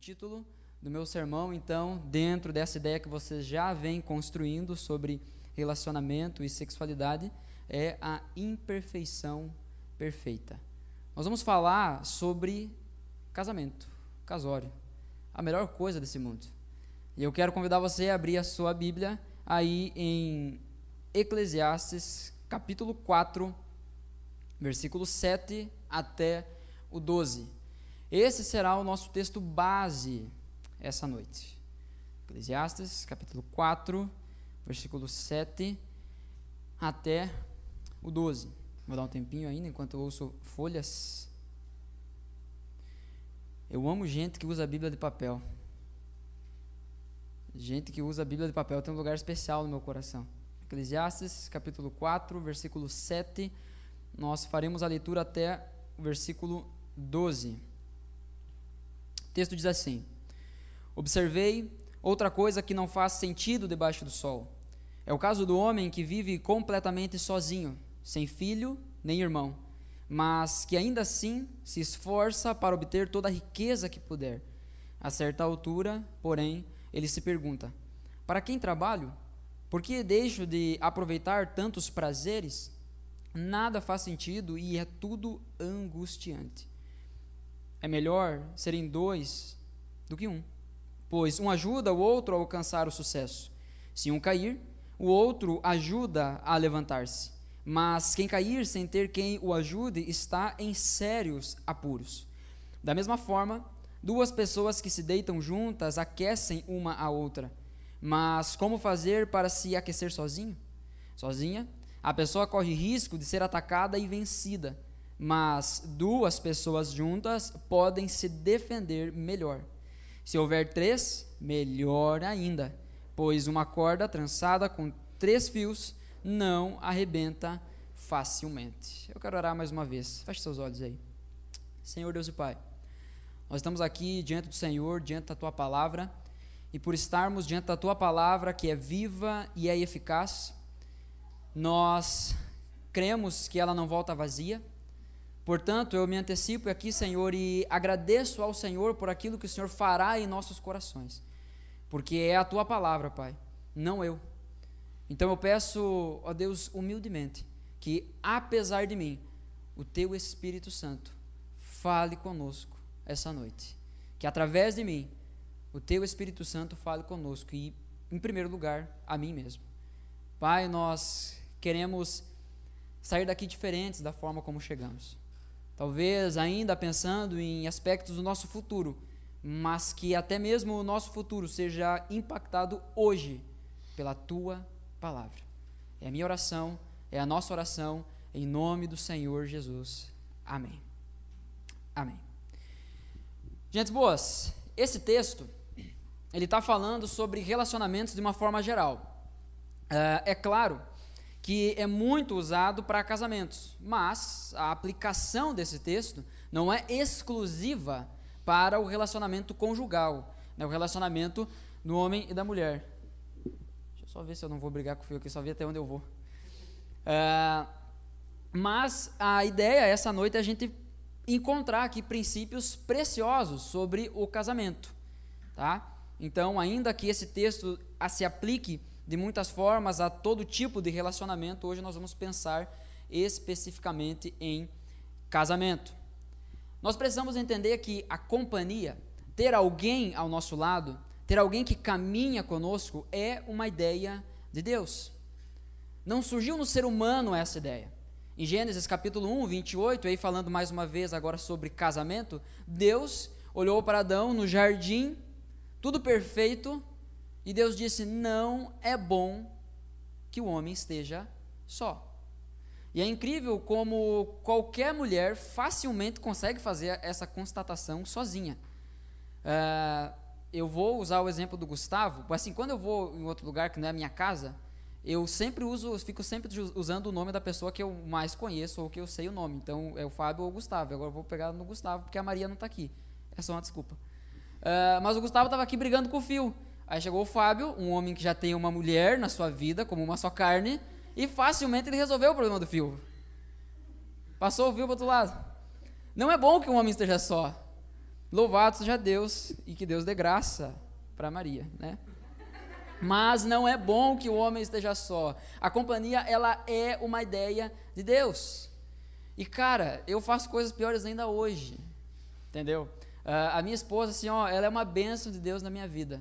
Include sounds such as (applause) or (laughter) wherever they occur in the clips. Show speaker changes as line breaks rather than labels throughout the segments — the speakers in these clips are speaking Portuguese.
título do meu sermão, então, dentro dessa ideia que vocês já vêm construindo sobre relacionamento e sexualidade, é a imperfeição perfeita. Nós vamos falar sobre casamento, casório, a melhor coisa desse mundo. E eu quero convidar você a abrir a sua Bíblia aí em Eclesiastes, capítulo 4, versículo 7 até o 12. Esse será o nosso texto base essa noite. Eclesiastes, capítulo 4, versículo 7 até o 12. Vou dar um tempinho ainda enquanto eu ouço folhas. Eu amo gente que usa a Bíblia de papel. Gente que usa a Bíblia de papel tem um lugar especial no meu coração. Eclesiastes, capítulo 4, versículo 7. Nós faremos a leitura até o versículo 12. O texto diz assim: Observei outra coisa que não faz sentido debaixo do sol. É o caso do homem que vive completamente sozinho, sem filho nem irmão, mas que ainda assim se esforça para obter toda a riqueza que puder. A certa altura, porém, ele se pergunta: Para quem trabalho? Por que deixo de aproveitar tantos prazeres? Nada faz sentido e é tudo angustiante. É melhor serem dois do que um, pois um ajuda o outro a alcançar o sucesso. Se um cair, o outro ajuda a levantar-se. Mas quem cair sem ter quem o ajude está em sérios apuros. Da mesma forma, Duas pessoas que se deitam juntas aquecem uma a outra. Mas como fazer para se aquecer sozinho? Sozinha, a pessoa corre risco de ser atacada e vencida. Mas duas pessoas juntas podem se defender melhor. Se houver três, melhor ainda, pois uma corda trançada com três fios não arrebenta facilmente. Eu quero orar mais uma vez. Feche seus olhos aí. Senhor Deus e Pai. Nós estamos aqui diante do Senhor, diante da tua palavra, e por estarmos diante da tua palavra, que é viva e é eficaz, nós cremos que ela não volta vazia. Portanto, eu me antecipo aqui, Senhor, e agradeço ao Senhor por aquilo que o Senhor fará em nossos corações, porque é a tua palavra, Pai, não eu. Então eu peço, ó Deus, humildemente, que apesar de mim, o teu Espírito Santo fale conosco essa noite. Que através de mim, o teu Espírito Santo fale conosco e, em primeiro lugar, a mim mesmo. Pai, nós queremos sair daqui diferentes da forma como chegamos. Talvez ainda pensando em aspectos do nosso futuro, mas que até mesmo o nosso futuro seja impactado hoje pela tua palavra. É a minha oração, é a nossa oração, em nome do Senhor Jesus. Amém. Amém. Gente boas, esse texto ele está falando sobre relacionamentos de uma forma geral. É, é claro que é muito usado para casamentos, mas a aplicação desse texto não é exclusiva para o relacionamento conjugal, né, o relacionamento do homem e da mulher. Deixa eu só ver se eu não vou brigar com o fio aqui, só ver até onde eu vou. É, mas a ideia essa noite é a gente encontrar aqui princípios preciosos sobre o casamento, tá? Então, ainda que esse texto se aplique de muitas formas a todo tipo de relacionamento, hoje nós vamos pensar especificamente em casamento. Nós precisamos entender que a companhia, ter alguém ao nosso lado, ter alguém que caminha conosco, é uma ideia de Deus. Não surgiu no ser humano essa ideia. Em Gênesis capítulo 1, 28, aí falando mais uma vez agora sobre casamento, Deus olhou para Adão no jardim, tudo perfeito, e Deus disse: Não é bom que o homem esteja só. E é incrível como qualquer mulher facilmente consegue fazer essa constatação sozinha. Uh, eu vou usar o exemplo do Gustavo, assim, quando eu vou em outro lugar que não é a minha casa, eu sempre uso, fico sempre usando o nome da pessoa que eu mais conheço ou que eu sei o nome. Então é o Fábio ou o Gustavo. Agora eu vou pegar no Gustavo porque a Maria não está aqui. É só uma desculpa. Uh, mas o Gustavo estava aqui brigando com o Fio. Aí chegou o Fábio, um homem que já tem uma mulher na sua vida, como uma só carne, e facilmente ele resolveu o problema do Fio. Passou o Fio para outro lado. Não é bom que um homem esteja só. Louvado seja Deus e que Deus dê graça para Maria, né? Mas não é bom que o homem esteja só. A companhia, ela é uma ideia de Deus. E cara, eu faço coisas piores ainda hoje, entendeu? Uh, a minha esposa, assim, ó, ela é uma bênção de Deus na minha vida.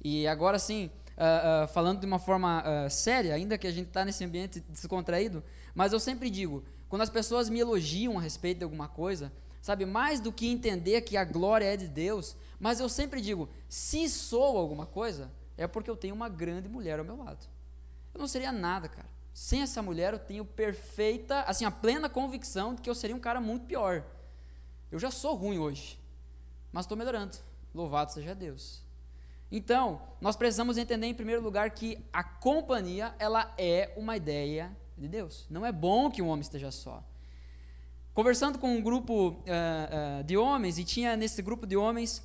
E agora, assim, uh, uh, falando de uma forma séria, ainda que a gente está nesse ambiente descontraído, mas eu sempre digo, quando as pessoas me elogiam a respeito de alguma coisa, sabe, mais do que entender que a glória é de Deus, mas eu sempre digo, se sou alguma coisa, é porque eu tenho uma grande mulher ao meu lado. Eu não seria nada, cara. Sem essa mulher eu tenho perfeita, assim, a plena convicção de que eu seria um cara muito pior. Eu já sou ruim hoje, mas estou melhorando. Louvado seja Deus. Então, nós precisamos entender em primeiro lugar que a companhia, ela é uma ideia de Deus. Não é bom que um homem esteja só. Conversando com um grupo uh, uh, de homens, e tinha nesse grupo de homens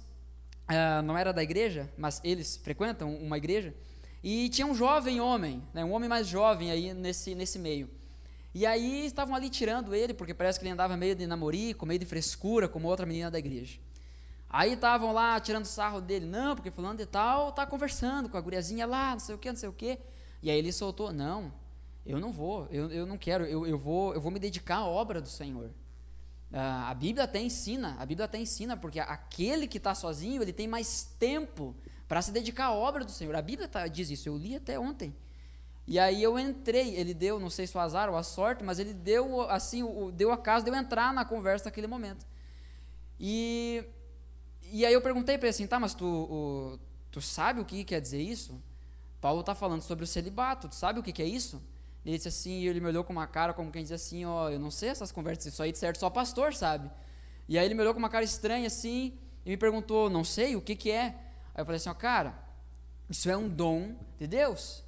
uh, não era da igreja, mas eles frequentam uma igreja, e tinha um jovem homem, né, um homem mais jovem aí nesse, nesse meio. E aí estavam ali tirando ele, porque parece que ele andava meio de namorico, meio de frescura, como outra menina da igreja. Aí estavam lá tirando sarro dele, não, porque fulano de tal tá conversando com a guriazinha lá, não sei o que, não sei o que. E aí ele soltou, não, eu não vou, eu, eu não quero, eu, eu, vou, eu vou me dedicar à obra do Senhor. Uh, a Bíblia até ensina, a Bíblia até ensina, porque aquele que está sozinho, ele tem mais tempo para se dedicar à obra do Senhor. A Bíblia tá, diz isso, eu li até ontem. E aí eu entrei, ele deu, não sei se o azar ou a sorte, mas ele deu assim, o, deu a casa de eu entrar na conversa naquele momento. E, e aí eu perguntei para ele assim, tá, mas tu, o, tu sabe o que quer dizer isso? Paulo está falando sobre o celibato, tu sabe o que, que é isso? Ele disse assim, e ele me olhou com uma cara como quem diz assim, ó, oh, eu não sei essas conversas, isso aí de certo só pastor sabe. E aí ele me olhou com uma cara estranha assim e me perguntou, não sei, o que que é? Aí eu falei assim, ó, oh, cara, isso é um dom de Deus.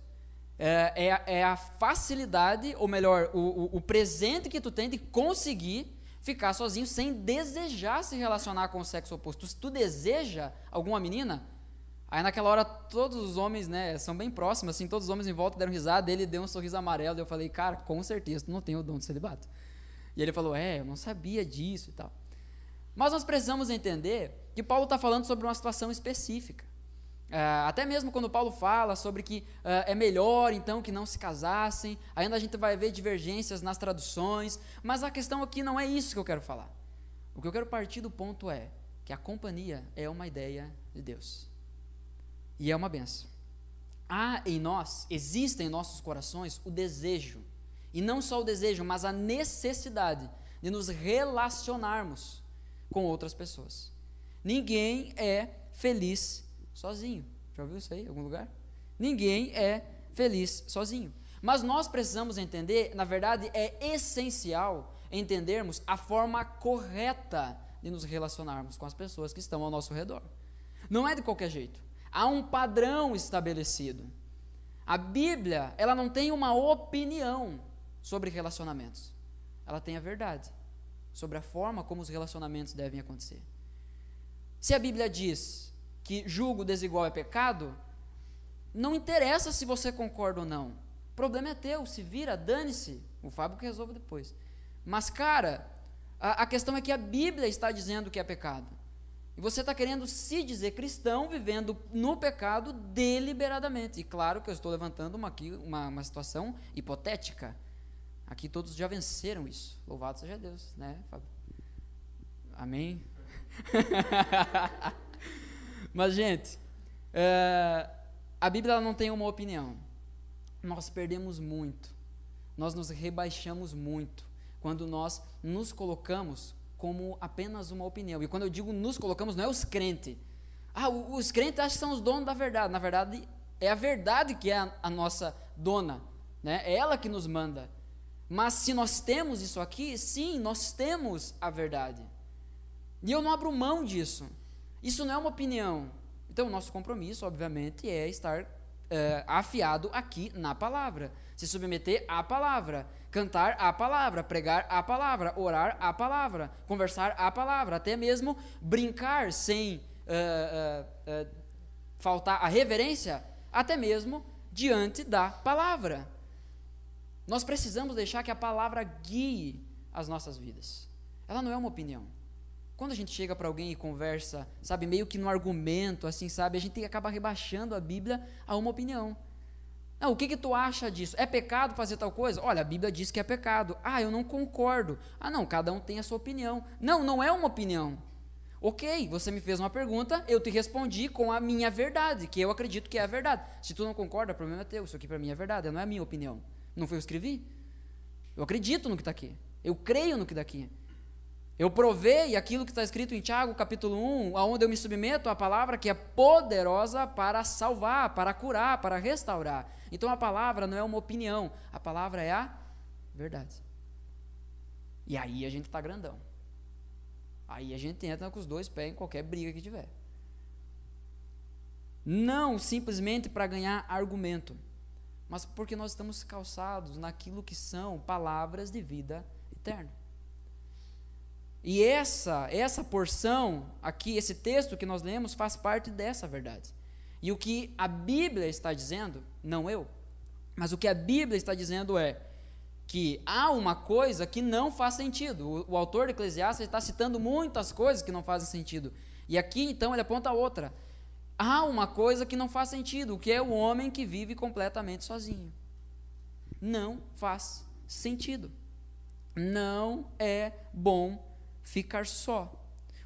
É, é, é a facilidade, ou melhor, o, o, o presente que tu tem de conseguir ficar sozinho sem desejar se relacionar com o sexo oposto. Se tu deseja alguma menina, Aí naquela hora todos os homens, né, são bem próximos, assim, todos os homens em volta deram risada, ele deu um sorriso amarelo, e eu falei, cara, com certeza, tu não tem o dom de celibato. E ele falou, é, eu não sabia disso e tal. Mas nós precisamos entender que Paulo está falando sobre uma situação específica. Uh, até mesmo quando Paulo fala sobre que uh, é melhor então que não se casassem, ainda a gente vai ver divergências nas traduções, mas a questão aqui não é isso que eu quero falar. O que eu quero partir do ponto é que a companhia é uma ideia de Deus. E é uma benção. Há em nós, existe em nossos corações o desejo, e não só o desejo, mas a necessidade de nos relacionarmos com outras pessoas. Ninguém é feliz sozinho. Já ouviu isso aí em algum lugar? Ninguém é feliz sozinho. Mas nós precisamos entender, na verdade, é essencial entendermos a forma correta de nos relacionarmos com as pessoas que estão ao nosso redor. Não é de qualquer jeito. Há um padrão estabelecido. A Bíblia, ela não tem uma opinião sobre relacionamentos. Ela tem a verdade sobre a forma como os relacionamentos devem acontecer. Se a Bíblia diz que julgo desigual é pecado, não interessa se você concorda ou não. O problema é teu, se vira, dane-se. O Fábio que resolve depois. Mas, cara, a, a questão é que a Bíblia está dizendo que é pecado. E você está querendo se dizer cristão vivendo no pecado deliberadamente. E claro que eu estou levantando uma, aqui, uma, uma situação hipotética. Aqui todos já venceram isso. Louvado seja Deus, né, Fábio? Amém? (laughs) Mas, gente, é, a Bíblia não tem uma opinião. Nós perdemos muito. Nós nos rebaixamos muito quando nós nos colocamos como apenas uma opinião. E quando eu digo nos colocamos, não é os crentes. Ah, os crentes acham que são os donos da verdade. Na verdade, é a verdade que é a, a nossa dona. Né? É ela que nos manda. Mas se nós temos isso aqui, sim, nós temos a verdade. E eu não abro mão disso. Isso não é uma opinião. Então, o nosso compromisso, obviamente, é estar é, afiado aqui na palavra. Se submeter à palavra cantar a palavra, pregar a palavra, orar a palavra, conversar a palavra, até mesmo brincar sem uh, uh, uh, faltar a reverência, até mesmo diante da palavra. Nós precisamos deixar que a palavra guie as nossas vidas. Ela não é uma opinião. Quando a gente chega para alguém e conversa, sabe, meio que no argumento, assim, sabe, a gente acaba rebaixando a Bíblia a uma opinião. Não, o que, que tu acha disso? É pecado fazer tal coisa? Olha, a Bíblia diz que é pecado. Ah, eu não concordo. Ah, não, cada um tem a sua opinião. Não, não é uma opinião. Ok, você me fez uma pergunta, eu te respondi com a minha verdade, que eu acredito que é a verdade. Se tu não concorda, o problema é teu. Isso aqui para mim é verdade, não é a minha opinião. Não foi eu que escrevi? Eu acredito no que está aqui. Eu creio no que está aqui. Eu provei aquilo que está escrito em Tiago, capítulo 1, aonde eu me submeto à palavra que é poderosa para salvar, para curar, para restaurar. Então a palavra não é uma opinião, a palavra é a verdade. E aí a gente está grandão. Aí a gente entra com os dois pés em qualquer briga que tiver. Não simplesmente para ganhar argumento, mas porque nós estamos calçados naquilo que são palavras de vida eterna. E essa, essa porção aqui, esse texto que nós lemos, faz parte dessa verdade. E o que a Bíblia está dizendo, não eu, mas o que a Bíblia está dizendo é que há uma coisa que não faz sentido. O, o autor de Eclesiastes está citando muitas coisas que não fazem sentido. E aqui então ele aponta outra. Há uma coisa que não faz sentido, que é o homem que vive completamente sozinho. Não faz sentido. Não é bom ficar só.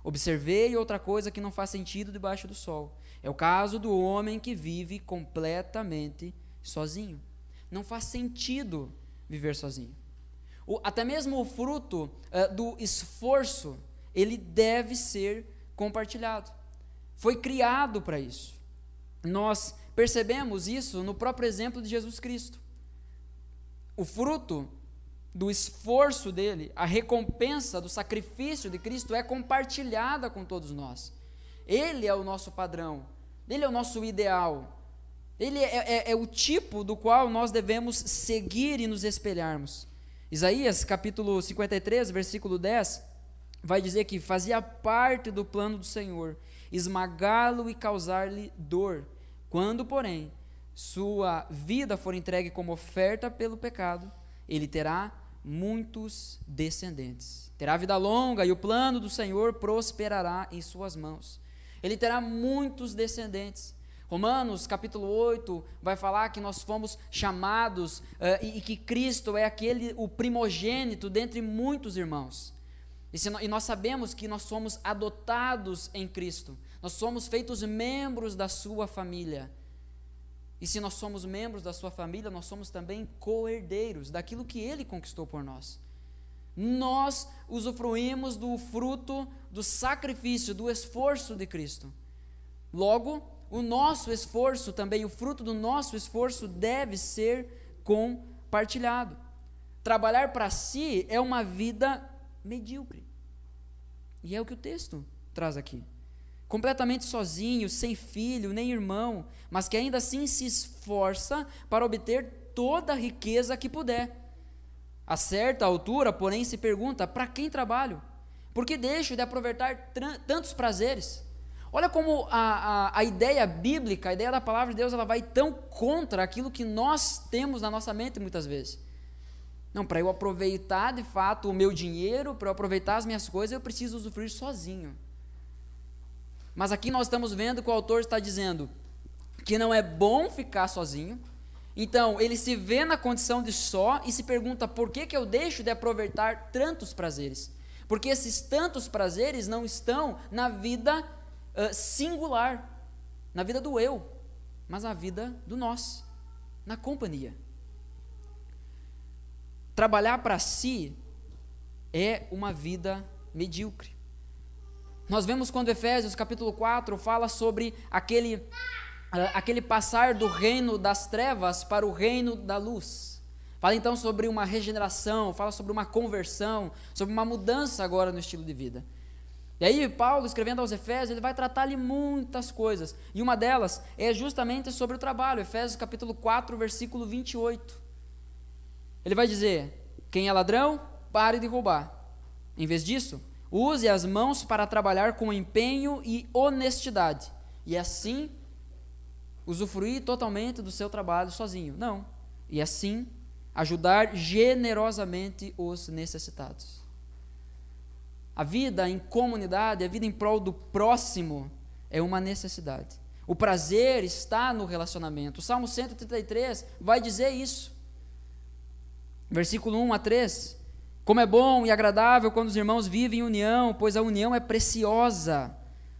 Observei outra coisa que não faz sentido debaixo do sol. É o caso do homem que vive completamente sozinho. Não faz sentido viver sozinho. O, até mesmo o fruto uh, do esforço, ele deve ser compartilhado. Foi criado para isso. Nós percebemos isso no próprio exemplo de Jesus Cristo. O fruto do esforço dele, a recompensa do sacrifício de Cristo é compartilhada com todos nós. Ele é o nosso padrão, ele é o nosso ideal, ele é, é, é, o tipo do qual nós devemos seguir e nos espelharmos. Isaías capítulo 53, versículo 10, vai dizer que fazia parte do plano do Senhor esmagá-lo e causar-lhe dor. Quando, porém, sua vida for entregue como oferta pelo pecado, ele terá muitos descendentes. Terá vida longa e o plano do Senhor prosperará em suas mãos. Ele terá muitos descendentes. Romanos capítulo 8 vai falar que nós fomos chamados uh, e, e, que Cristo é aquele, o primogênito dentre muitos irmãos. E, se, e nós sabemos que nós somos adotados em Cristo, nós somos feitos membros da sua família. E se nós somos membros da sua família, nós somos também co-herdeiros daquilo que ele conquistou por nós. Nós usufruímos do fruto do sacrifício, do esforço de Cristo. Logo, o nosso esforço também, o fruto do nosso esforço deve ser compartilhado. Trabalhar para si é uma vida medíocre. E é o que o texto traz aqui completamente sozinho, sem filho, nem irmão, mas que ainda assim se esforça para obter toda a riqueza que puder. A certa altura, porém, se pergunta: para quem trabalho? Por que deixo de aproveitar tantos prazeres? Olha como a, a, a, ideia bíblica, a ideia da palavra de Deus, ela vai tão contra aquilo que nós temos na nossa mente muitas vezes. Não, para eu aproveitar de fato o meu dinheiro, para eu aproveitar as minhas coisas, eu preciso usufruir sozinho. Mas aqui nós estamos vendo que o autor está dizendo que não é bom ficar sozinho. Então, ele se vê na condição de só e se pergunta por que, que eu deixo de aproveitar tantos prazeres. Porque esses tantos prazeres não estão na vida uh, singular, na vida do eu, mas na vida do nós, na companhia. Trabalhar para si é uma vida medíocre. Nós vemos quando Efésios capítulo 4 fala sobre aquele, uh, aquele passar do reino das trevas para o reino da luz. Fala então sobre uma regeneração, fala sobre uma conversão, sobre uma mudança agora no estilo de vida. E aí, Paulo, escrevendo aos Efésios, ele vai tratar ali muitas coisas. E uma delas é justamente sobre o trabalho. Efésios capítulo 4, versículo 28. Ele vai dizer: Quem é ladrão, pare de roubar. Em vez disso, Use as mãos para trabalhar com empenho e honestidade, e assim usufruir totalmente do seu trabalho sozinho. Não. E assim ajudar generosamente os necessitados. A vida em comunidade, a vida em prol do próximo é uma necessidade. O prazer está no relacionamento. O Salmo 133 vai dizer isso. Versículo 1 a 3. Como é bom e agradável quando os irmãos vivem em união, pois a união é preciosa.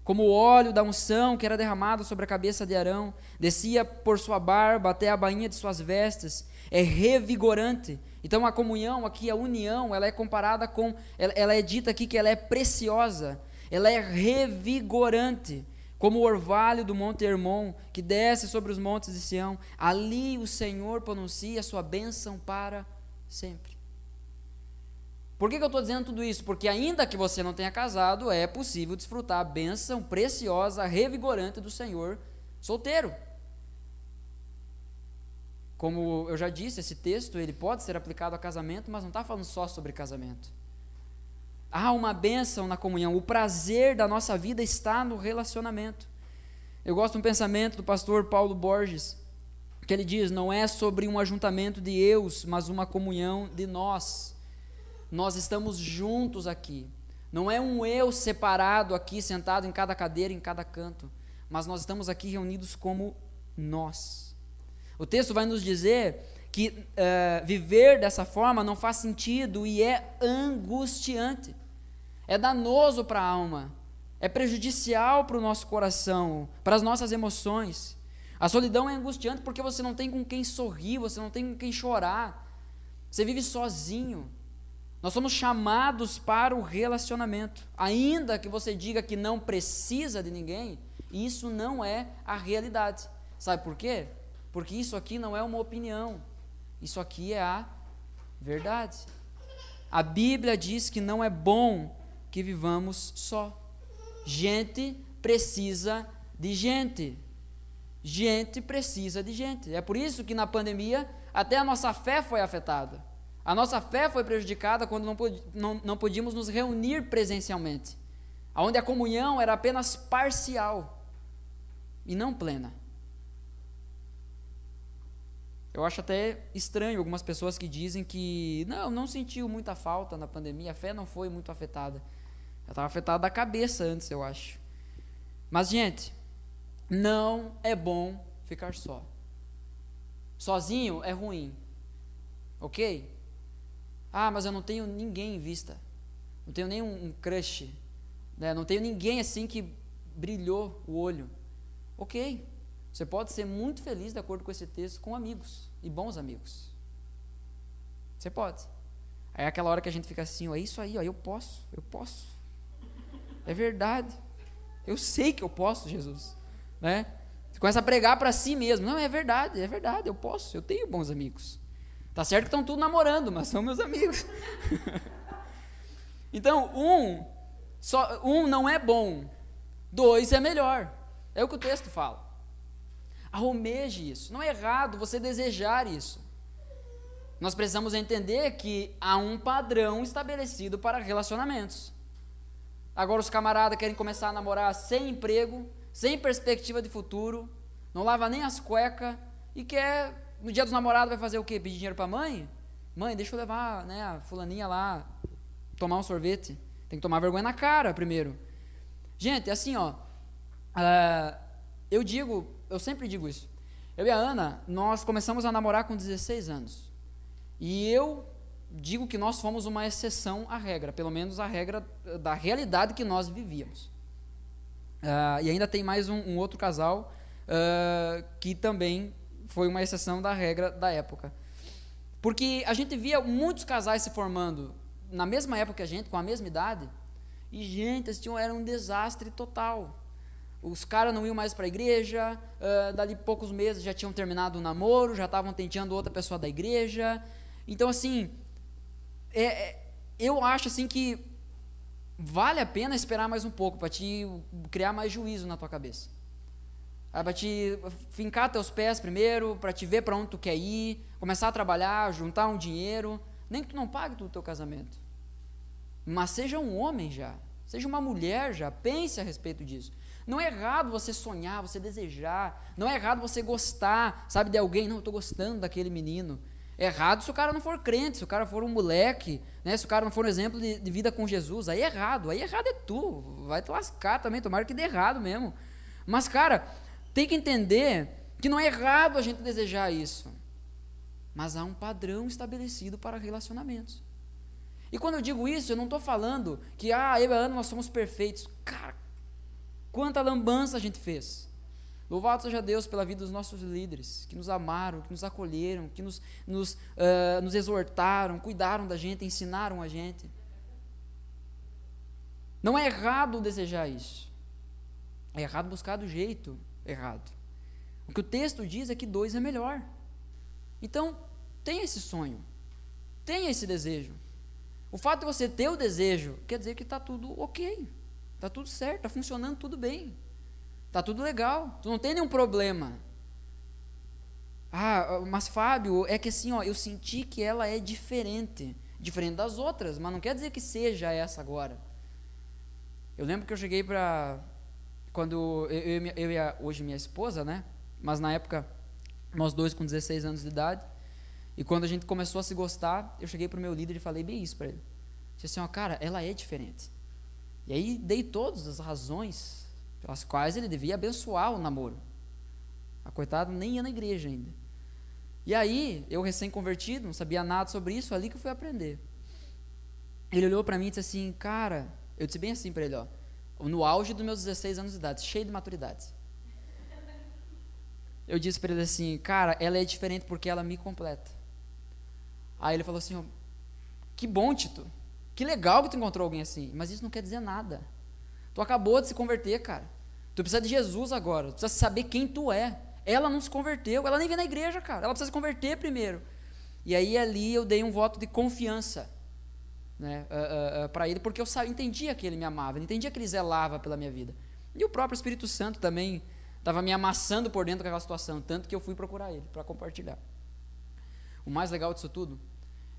Como o óleo da unção que era derramado sobre a cabeça de Arão, descia por sua barba até a bainha de suas vestes, é revigorante então a comunhão aqui, a união, ela é comparada com, ela, ela é dita aqui que ela é preciosa, ela é revigorante, como o orvalho do monte Hermon, que desce sobre os montes de Sião. Ali o Senhor pronuncia a sua bênção para sempre. Por que, que eu estou dizendo tudo isso? Porque ainda que você não tenha casado, é possível desfrutar a bênção preciosa, revigorante do Senhor solteiro. Como eu já disse, esse texto ele pode ser aplicado a casamento, mas não está falando só sobre casamento. Há uma bênção na comunhão, o prazer da nossa vida está no relacionamento. Eu gosto de um pensamento do pastor Paulo Borges, que ele diz: não é sobre um ajuntamento de eus, mas uma comunhão de nós. Nós estamos juntos aqui. Não é um eu separado aqui, sentado em cada cadeira, em cada canto, mas nós estamos aqui reunidos como nós. O texto vai nos dizer que uh, viver dessa forma não faz sentido e é angustiante, é danoso para a alma, é prejudicial para o nosso coração, para as nossas emoções. A solidão é angustiante porque você não tem com quem sorrir, você não tem com quem chorar, você vive sozinho. Nós somos chamados para o relacionamento, ainda que você diga que não precisa de ninguém, isso não é a realidade. Sabe por quê? Porque isso aqui não é uma opinião, isso aqui é a verdade. A Bíblia diz que não é bom que vivamos só. Gente precisa de gente. Gente precisa de gente. É por isso que na pandemia até a nossa fé foi afetada. A nossa fé foi prejudicada quando não, não, não podíamos nos reunir presencialmente, onde a comunhão era apenas parcial e não plena. Eu acho até estranho algumas pessoas que dizem que não, não sentiu muita falta na pandemia, a fé não foi muito afetada. Ela estava afetada da cabeça antes, eu acho. Mas, gente, não é bom ficar só. Sozinho é ruim. Ok? Ah, mas eu não tenho ninguém em vista. Não tenho nenhum um crush. Né? Não tenho ninguém assim que brilhou o olho. Ok. Você pode ser muito feliz, de acordo com esse texto, com amigos e bons amigos. Você pode. É aquela hora que a gente fica assim, ó, é isso aí, ó, eu posso, eu posso. É verdade. Eu sei que eu posso, Jesus. Né? Você começa a pregar para si mesmo. Não, é verdade, é verdade, eu posso, eu tenho bons amigos. Tá certo que estão tudo namorando, mas são meus amigos. (laughs) então, um, só, um não é bom, dois é melhor. É o que o texto fala. Arrumeje isso. Não é errado você desejar isso. Nós precisamos entender que há um padrão estabelecido para relacionamentos. Agora os camaradas querem começar a namorar sem emprego, sem perspectiva de futuro, não lava nem as cuecas e quer, no dia dos namorados, vai fazer o quê? Pedir dinheiro para a mãe? Mãe, deixa eu levar né, a fulaninha lá tomar um sorvete. Tem que tomar vergonha na cara primeiro. Gente, assim, ó, uh, eu digo eu sempre digo isso. Eu e a Ana, nós começamos a namorar com 16 anos. E eu digo que nós fomos uma exceção à regra, pelo menos a regra da realidade que nós vivíamos. Uh, e ainda tem mais um, um outro casal uh, que também foi uma exceção da regra da época. Porque a gente via muitos casais se formando na mesma época que a gente, com a mesma idade, e, gente, assim, era um desastre total. Os caras não iam mais para a igreja, uh, dali poucos meses já tinham terminado o namoro, já estavam tentando outra pessoa da igreja. Então, assim, é, é, eu acho assim que vale a pena esperar mais um pouco para te criar mais juízo na tua cabeça. É para te fincar teus pés primeiro, para te ver para onde tu quer ir, começar a trabalhar, juntar um dinheiro, nem que tu não pague tudo o teu casamento. Mas seja um homem já, seja uma mulher já, pense a respeito disso. Não é errado você sonhar, você desejar. Não é errado você gostar, sabe, de alguém. Não, eu estou gostando daquele menino. É errado se o cara não for crente, se o cara for um moleque, né? se o cara não for um exemplo de, de vida com Jesus. Aí é errado. Aí errado é tu. Vai te lascar também. Tomara que dê errado mesmo. Mas, cara, tem que entender que não é errado a gente desejar isso. Mas há um padrão estabelecido para relacionamentos. E quando eu digo isso, eu não estou falando que, ah, eu e a Ana, nós somos perfeitos. Cara, quanta lambança a gente fez. Louvado seja Deus pela vida dos nossos líderes, que nos amaram, que nos acolheram, que nos, nos, uh, nos exortaram, cuidaram da gente, ensinaram a gente. Não é errado desejar isso. É errado buscar do jeito errado. O que o texto diz é que dois é melhor. Então, tenha esse sonho, tenha esse desejo. O fato de você ter o desejo quer dizer que está tudo ok, está tudo certo, está funcionando tudo bem, está tudo legal, tu não tem nenhum problema. Ah, mas Fábio, é que assim, ó, eu senti que ela é diferente, diferente das outras, mas não quer dizer que seja essa agora. Eu lembro que eu cheguei para quando eu, eu, eu e a, hoje minha esposa, né? Mas na época nós dois com 16 anos de idade, e quando a gente começou a se gostar, eu cheguei para o meu líder e falei bem isso para ele. Disse assim, ó, cara, ela é diferente. E aí dei todas as razões pelas quais ele devia abençoar o namoro. A coitada nem ia na igreja ainda. E aí, eu recém-convertido, não sabia nada sobre isso, ali que eu fui aprender. Ele olhou para mim e disse assim, cara, eu disse bem assim para ele, ó, no auge dos meus 16 anos de idade, cheio de maturidade eu disse para ele assim, cara, ela é diferente porque ela me completa. Aí ele falou assim, que bom, Tito, que legal que tu encontrou alguém assim, mas isso não quer dizer nada. Tu acabou de se converter, cara. Tu precisa de Jesus agora, tu precisa saber quem tu é. Ela não se converteu, ela nem vem na igreja, cara. Ela precisa se converter primeiro. E aí ali eu dei um voto de confiança né, uh, uh, uh, para ele, porque eu entendia que ele me amava, entendia que ele zelava pela minha vida. E o próprio Espírito Santo também Estava me amassando por dentro daquela situação, tanto que eu fui procurar ele para compartilhar. O mais legal disso tudo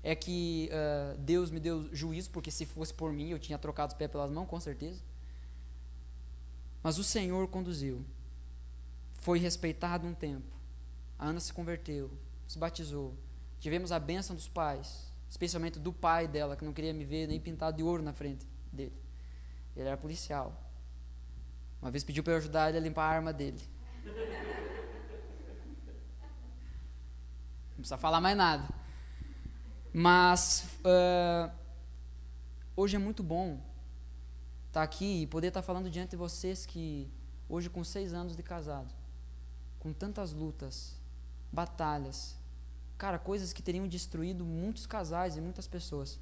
é que uh, Deus me deu juízo, porque se fosse por mim eu tinha trocado os pés pelas mãos, com certeza. Mas o Senhor conduziu. Foi respeitado um tempo. A Ana se converteu, se batizou. Tivemos a bênção dos pais, especialmente do pai dela, que não queria me ver nem pintado de ouro na frente dele. Ele era policial. Uma vez pediu para eu ajudar ele a limpar a arma dele. Não precisa falar mais nada. Mas uh, hoje é muito bom estar tá aqui e poder estar tá falando diante de vocês que hoje com seis anos de casado, com tantas lutas, batalhas, cara, coisas que teriam destruído muitos casais e muitas pessoas,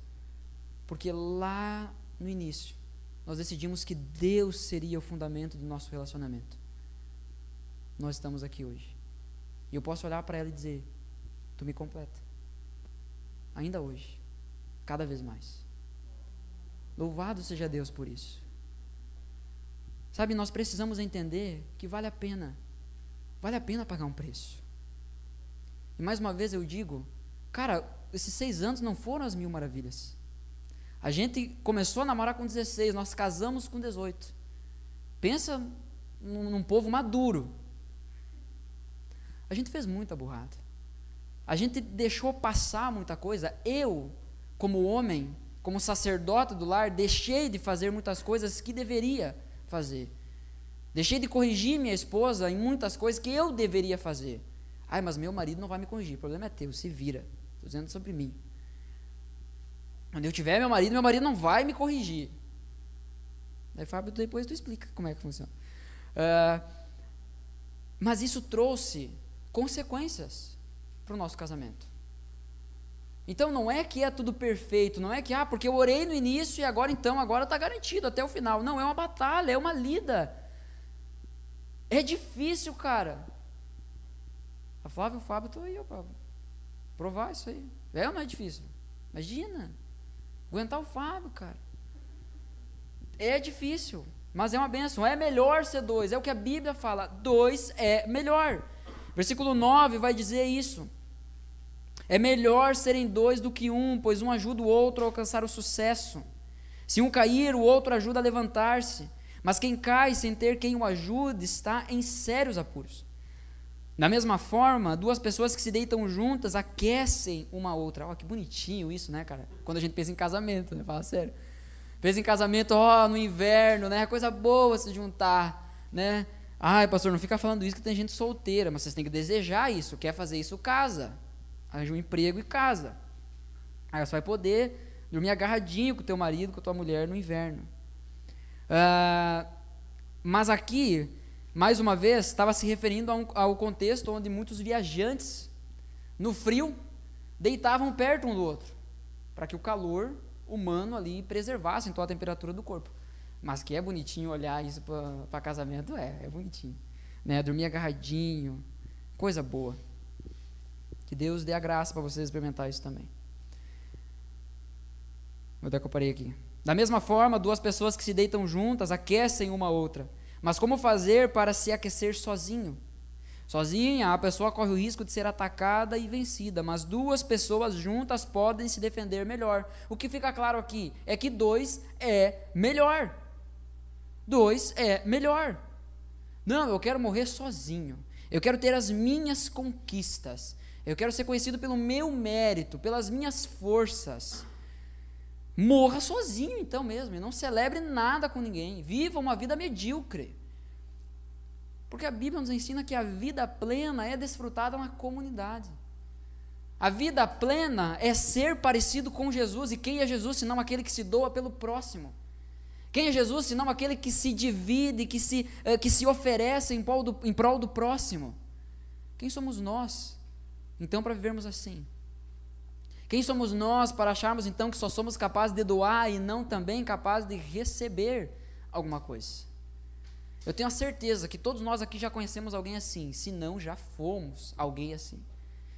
porque lá no início nós decidimos que Deus seria o fundamento do nosso relacionamento. Nós estamos aqui hoje. E eu posso olhar para ela e dizer: Tu me completa. Ainda hoje. Cada vez mais. Louvado seja Deus por isso. Sabe, nós precisamos entender que vale a pena. Vale a pena pagar um preço. E mais uma vez eu digo: Cara, esses seis anos não foram as mil maravilhas. A gente começou a namorar com 16, nós casamos com 18. Pensa num, num povo maduro. A gente fez muita burrada. A gente deixou passar muita coisa. Eu, como homem, como sacerdote do lar, deixei de fazer muitas coisas que deveria fazer. Deixei de corrigir minha esposa em muitas coisas que eu deveria fazer. Ai, mas meu marido não vai me corrigir. O problema é teu, se vira. Estou dizendo sobre mim. Quando eu tiver meu marido, meu marido não vai me corrigir. Daí, Fábio, depois tu explica como é que funciona. Uh, mas isso trouxe consequências para o nosso casamento. Então não é que é tudo perfeito, não é que, ah, porque eu orei no início e agora então, agora está garantido até o final. Não, é uma batalha, é uma lida. É difícil, cara. A Flávia o Fábio estão aí, para provar isso aí. É ou não é difícil? Imagina. Aguentar o Fábio, cara. É difícil, mas é uma benção. É melhor ser dois, é o que a Bíblia fala. Dois é melhor. Versículo 9 vai dizer isso. É melhor serem dois do que um, pois um ajuda o outro a alcançar o sucesso. Se um cair, o outro ajuda a levantar-se. Mas quem cai sem ter quem o ajude está em sérios apuros. Da mesma forma, duas pessoas que se deitam juntas aquecem uma outra. Ó, que bonitinho isso, né, cara? Quando a gente pensa em casamento, né? Fala sério. Pensa em casamento, ó, no inverno, né? Coisa boa se juntar, né? Ai, pastor, não fica falando isso que tem gente solteira, mas vocês têm que desejar isso. Quer fazer isso, casa. Arranja um emprego e casa. Aí você vai poder dormir agarradinho com o teu marido, com a tua mulher no inverno. Uh, mas aqui, mais uma vez, estava se referindo ao contexto onde muitos viajantes, no frio, deitavam perto um do outro, para que o calor humano ali preservasse então a temperatura do corpo. Mas que é bonitinho olhar isso para casamento, é, é bonitinho. Né? Dormir agarradinho, coisa boa. Que Deus dê a graça para vocês experimentar isso também. Onde é que eu parei aqui? Da mesma forma, duas pessoas que se deitam juntas aquecem uma outra. Mas como fazer para se aquecer sozinho? Sozinha, a pessoa corre o risco de ser atacada e vencida, mas duas pessoas juntas podem se defender melhor. O que fica claro aqui é que dois é melhor. Dois é melhor. Não, eu quero morrer sozinho. Eu quero ter as minhas conquistas. Eu quero ser conhecido pelo meu mérito, pelas minhas forças. Morra sozinho, então mesmo, e não celebre nada com ninguém. Viva uma vida medíocre. Porque a Bíblia nos ensina que a vida plena é desfrutada na comunidade. A vida plena é ser parecido com Jesus. E quem é Jesus senão aquele que se doa pelo próximo? Quem é Jesus senão aquele que se divide, que se, eh, que se oferece em prol, do, em prol do próximo? Quem somos nós, então, para vivermos assim? Quem somos nós para acharmos então que só somos capazes de doar e não também capazes de receber alguma coisa? Eu tenho a certeza que todos nós aqui já conhecemos alguém assim, se não já fomos alguém assim.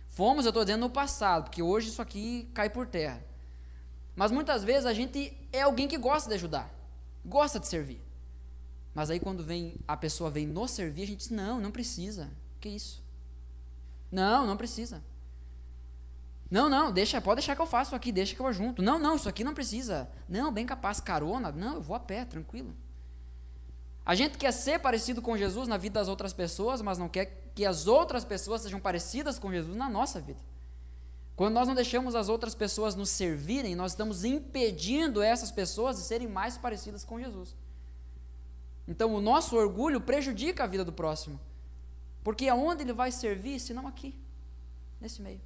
Fomos, eu estou dizendo no passado, porque hoje isso aqui cai por terra. Mas muitas vezes a gente é alguém que gosta de ajudar, gosta de servir. Mas aí quando vem a pessoa vem nos servir, a gente diz: "Não, não precisa". Que isso? Não, não precisa. Não, não, deixa, pode deixar que eu faço aqui, deixa que eu vou junto. Não, não, isso aqui não precisa. Não, bem capaz, carona. Não, eu vou a pé, tranquilo. A gente quer ser parecido com Jesus na vida das outras pessoas, mas não quer que as outras pessoas sejam parecidas com Jesus na nossa vida. Quando nós não deixamos as outras pessoas nos servirem, nós estamos impedindo essas pessoas de serem mais parecidas com Jesus. Então, o nosso orgulho prejudica a vida do próximo. Porque aonde ele vai servir, se não aqui, nesse meio?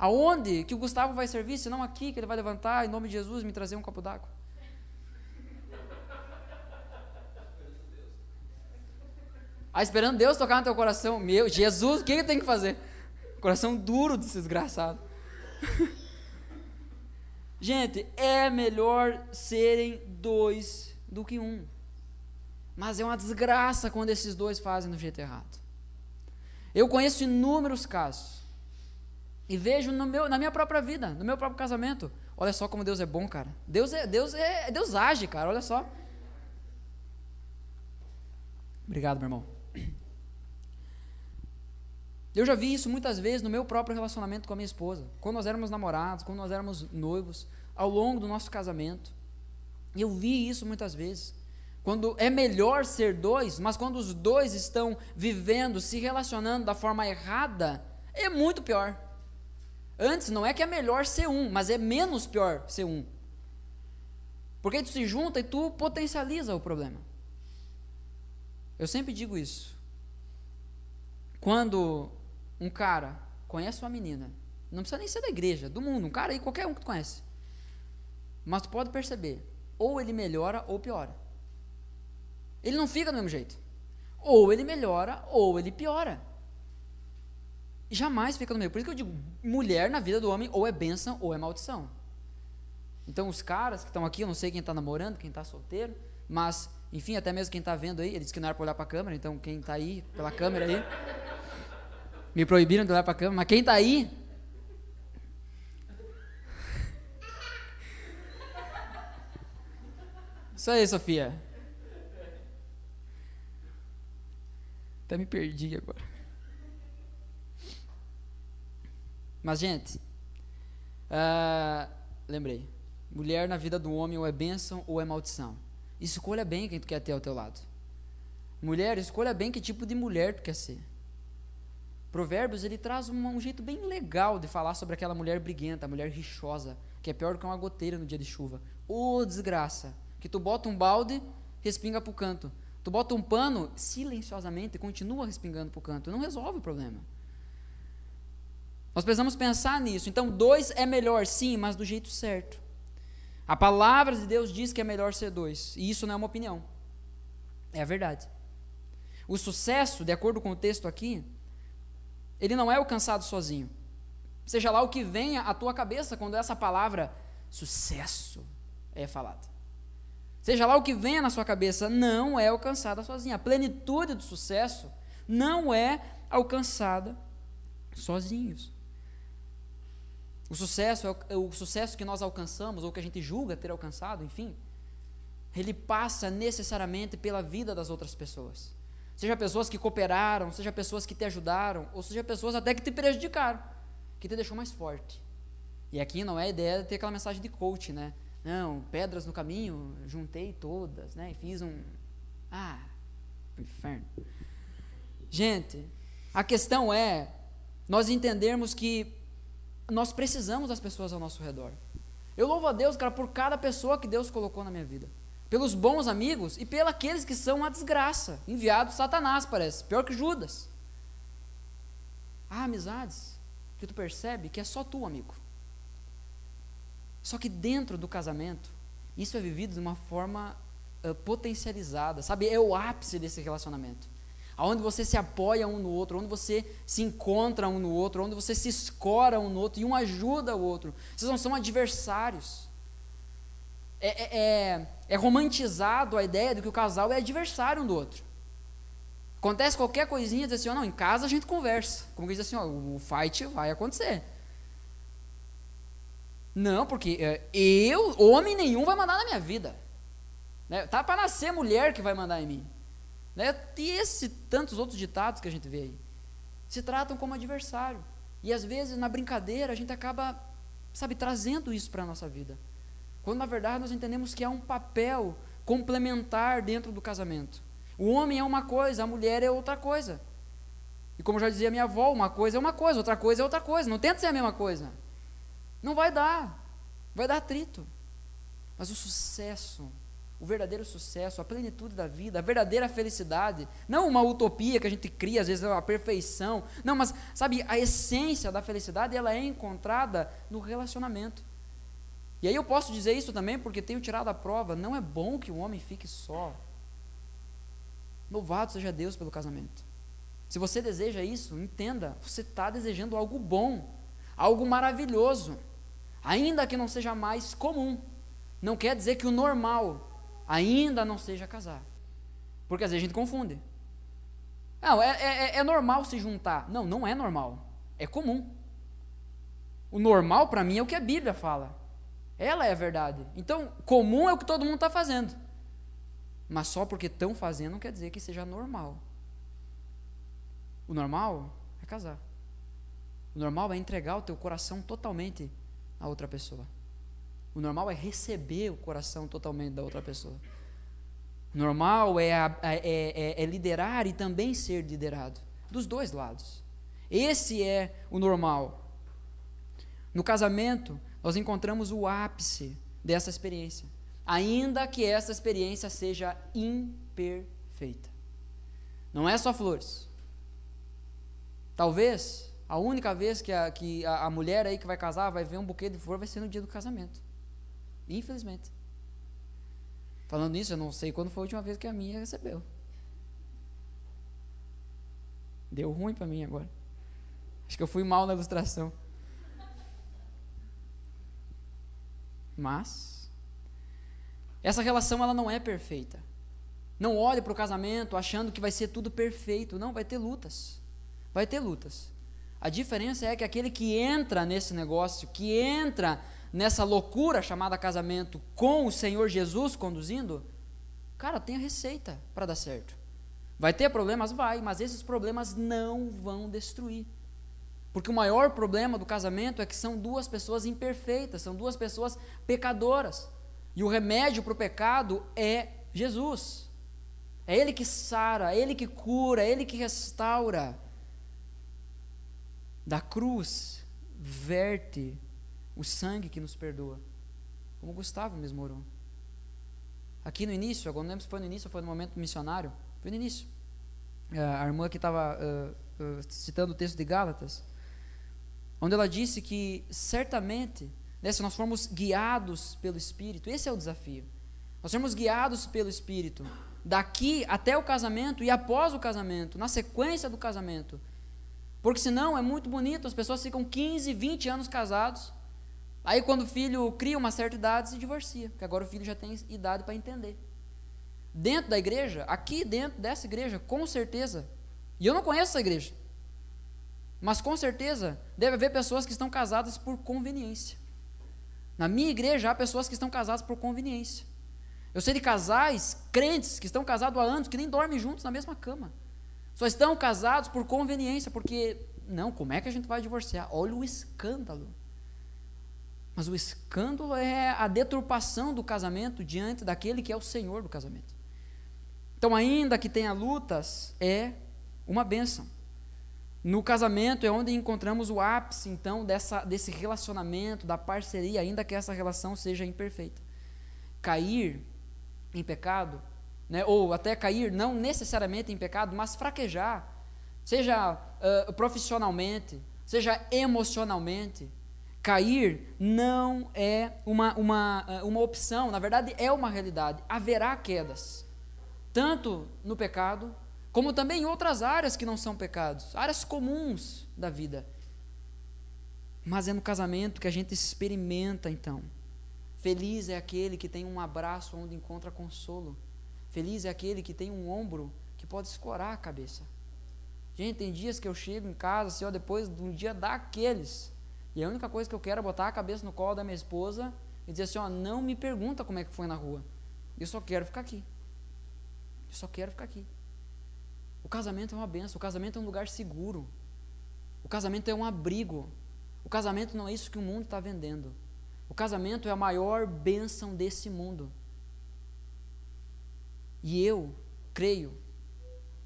Aonde que o Gustavo vai servir, se não aqui, que ele vai levantar em nome de Jesus me trazer um copo d'água? Ah, esperando Deus tocar no teu coração. Meu, Jesus, o que ele tem que fazer? Coração duro desse desgraçado. (laughs) Gente, é melhor serem dois do que um. Mas é uma desgraça quando esses dois fazem do jeito errado. Eu conheço inúmeros casos e vejo no meu, na minha própria vida, no meu próprio casamento. Olha só como Deus é bom, cara. Deus é, Deus é, Deus age, cara. Olha só. Obrigado, meu irmão. Eu já vi isso muitas vezes no meu próprio relacionamento com a minha esposa. Quando nós éramos namorados, quando nós éramos noivos, ao longo do nosso casamento. Eu vi isso muitas vezes. Quando é melhor ser dois, mas quando os dois estão vivendo, se relacionando da forma errada, é muito pior. Antes, não é que é melhor ser um, mas é menos pior ser um. Porque tu se junta e tu potencializa o problema. Eu sempre digo isso. Quando um cara conhece uma menina, não precisa nem ser da igreja, do mundo, um cara aí, qualquer um que tu conhece. Mas tu pode perceber, ou ele melhora ou piora. Ele não fica do mesmo jeito. Ou ele melhora ou ele piora jamais fica no meio. Por isso que eu digo, mulher na vida do homem ou é bênção ou é maldição. Então os caras que estão aqui, eu não sei quem está namorando, quem está solteiro, mas, enfim, até mesmo quem está vendo aí, ele disse que não era para olhar para a câmera, então quem está aí, pela câmera aí, me proibiram de olhar para a câmera, mas quem está aí, (laughs) Isso aí, Sofia. Até me perdi agora. Mas, gente, uh, lembrei. Mulher na vida do homem ou é bênção ou é maldição. Escolha bem quem tu quer ter ao teu lado. Mulher, escolha bem que tipo de mulher tu quer ser. Provérbios, ele traz um, um jeito bem legal de falar sobre aquela mulher briguenta, mulher rixosa, que é pior que uma goteira no dia de chuva. Ô oh, desgraça! Que tu bota um balde, respinga pro canto. Tu bota um pano, silenciosamente, continua respingando pro canto. Não resolve o problema. Nós precisamos pensar nisso. Então, dois é melhor, sim, mas do jeito certo. A palavra de Deus diz que é melhor ser dois. E isso não é uma opinião. É a verdade. O sucesso, de acordo com o texto aqui, ele não é alcançado sozinho. Seja lá o que venha à tua cabeça quando essa palavra sucesso é falada. Seja lá o que venha na sua cabeça, não é alcançada sozinha. A plenitude do sucesso não é alcançada sozinhos. O sucesso é o, o sucesso que nós alcançamos ou que a gente julga ter alcançado, enfim, ele passa necessariamente pela vida das outras pessoas. Seja pessoas que cooperaram, seja pessoas que te ajudaram, ou seja pessoas até que te prejudicaram, que te deixou mais forte. E aqui não é a ideia de ter aquela mensagem de coach, né? Não, pedras no caminho, juntei todas, né? E fiz um. Ah, inferno. Gente, a questão é nós entendermos que nós precisamos das pessoas ao nosso redor. Eu louvo a Deus, cara, por cada pessoa que Deus colocou na minha vida pelos bons amigos e pelos aqueles que são uma desgraça, enviados Satanás, parece, pior que Judas. Há amizades que tu percebe que é só tu, amigo. Só que dentro do casamento, isso é vivido de uma forma uh, potencializada, sabe? É o ápice desse relacionamento. Onde você se apoia um no outro, onde você se encontra um no outro, onde você se escora um no outro e um ajuda o outro. Vocês não são adversários. É, é, é é romantizado a ideia de que o casal é adversário um do outro. Acontece qualquer coisinha, diz assim, oh, não, em casa a gente conversa. Como diz assim, ó, o fight vai acontecer. Não, porque é, eu, homem nenhum, vai mandar na minha vida. Né? Tá para nascer mulher que vai mandar em mim. Né? E esse tantos outros ditados que a gente vê aí. Se tratam como adversário. E às vezes, na brincadeira, a gente acaba, sabe, trazendo isso para a nossa vida. Quando na verdade nós entendemos que há um papel complementar dentro do casamento. O homem é uma coisa, a mulher é outra coisa. E como já dizia minha avó, uma coisa é uma coisa, outra coisa é outra coisa. Não tenta ser a mesma coisa. Não vai dar. Vai dar atrito. Mas o sucesso, o verdadeiro sucesso, a plenitude da vida, a verdadeira felicidade, não uma utopia que a gente cria, às vezes a perfeição. Não, mas sabe, a essência da felicidade, ela é encontrada no relacionamento. E aí eu posso dizer isso também porque tenho tirado a prova. Não é bom que o homem fique só. Louvado seja Deus pelo casamento. Se você deseja isso, entenda, você está desejando algo bom, algo maravilhoso, ainda que não seja mais comum. Não quer dizer que o normal ainda não seja casar. Porque às vezes a gente confunde. Não, é, é, é normal se juntar. Não, não é normal. É comum. O normal para mim é o que a Bíblia fala. Ela é a verdade. Então, comum é o que todo mundo está fazendo. Mas só porque estão fazendo não quer dizer que seja normal. O normal é casar. O normal é entregar o teu coração totalmente à outra pessoa. O normal é receber o coração totalmente da outra pessoa. O normal é, é, é, é, liderar e também ser liderado. Dos dois lados. Esse é o normal. No casamento, nós encontramos o ápice dessa experiência, ainda que essa experiência seja imperfeita. Não é só flores. Talvez a única vez que a, que a, mulher aí que vai casar vai ver um buquê de flor vai ser no dia do casamento. Infelizmente. Falando nisso, eu não sei quando foi a última vez que a minha recebeu. Deu ruim para mim agora. Acho que eu fui mal na ilustração. Mas essa relação ela não é perfeita. Não olhe para o casamento achando que vai ser tudo perfeito. Não, vai ter lutas. Vai ter lutas. A diferença é que aquele que entra nesse negócio, que entra nessa loucura chamada casamento com o Senhor Jesus conduzindo, cara, tem a receita para dar certo. Vai ter problemas? Vai, mas esses problemas não vão destruir. Porque o maior problema do casamento é que são duas pessoas imperfeitas, são duas pessoas pecadoras. E o remédio para o pecado é Jesus. É Ele que sara, é Ele que cura, é Ele que restaura. Da cruz verte o sangue que nos perdoa. Como Gustavo mesmo orou. Aqui no início, agora não lembro se foi no início ou foi no momento missionário, foi no início. Eh, a irmã que estava uh, uh, citando o texto de Gálatas, onde ela disse que certamente, né, se nós formos guiados pelo Espírito, esse é o desafio. Nós sermos guiados pelo Espírito, daqui até o casamento e após o casamento, na sequência do casamento. Porque senão é muito bonito, as pessoas ficam 15, 20 anos casados, Aí quando o filho cria uma certa idade, se divorcia, porque agora o filho já tem idade para entender. Dentro da igreja, aqui dentro dessa igreja, com certeza, e eu não conheço essa igreja, mas com certeza deve haver pessoas que estão casadas por conveniência. Na minha igreja há pessoas que estão casadas por conveniência. Eu sei de casais, crentes, que estão casados há anos, que nem dormem juntos na mesma cama. Só estão casados por conveniência, porque, não, como é que a gente vai divorciar? Olha o escândalo. Mas o escândalo é a deturpação do casamento diante daquele que é o Senhor do casamento. Então, ainda que tenha lutas, é uma bênção. No casamento é onde encontramos o ápice, então, dessa, desse relacionamento, da parceria, ainda que essa relação seja imperfeita. Cair em pecado, né, ou até cair não necessariamente em pecado, mas fraquejar, seja uh, profissionalmente, seja emocionalmente, Cair não é uma, uma, eh, uma opção, na verdade é uma realidade. Haverá quedas, tanto no pecado, como também em outras áreas que não são pecados, áreas comuns da vida. Mas é no casamento que a gente experimenta então. Feliz é aquele que tem um abraço onde encontra consolo. Feliz é aquele que tem um ombro que pode escorar a cabeça. Gente, tem dias que eu chego em casa, assim, ó, depois de um dia daqueles, e a única coisa que eu quero é botar a cabeça no colo da minha esposa e dizer assim: ó, não me pergunta como é que foi na rua. Eu só quero ficar aqui. Eu só quero ficar aqui. O casamento é uma benção. O casamento é um lugar seguro. O casamento é um abrigo. O casamento não é isso que o mundo está vendendo. O casamento é a maior bênção desse mundo. E eu creio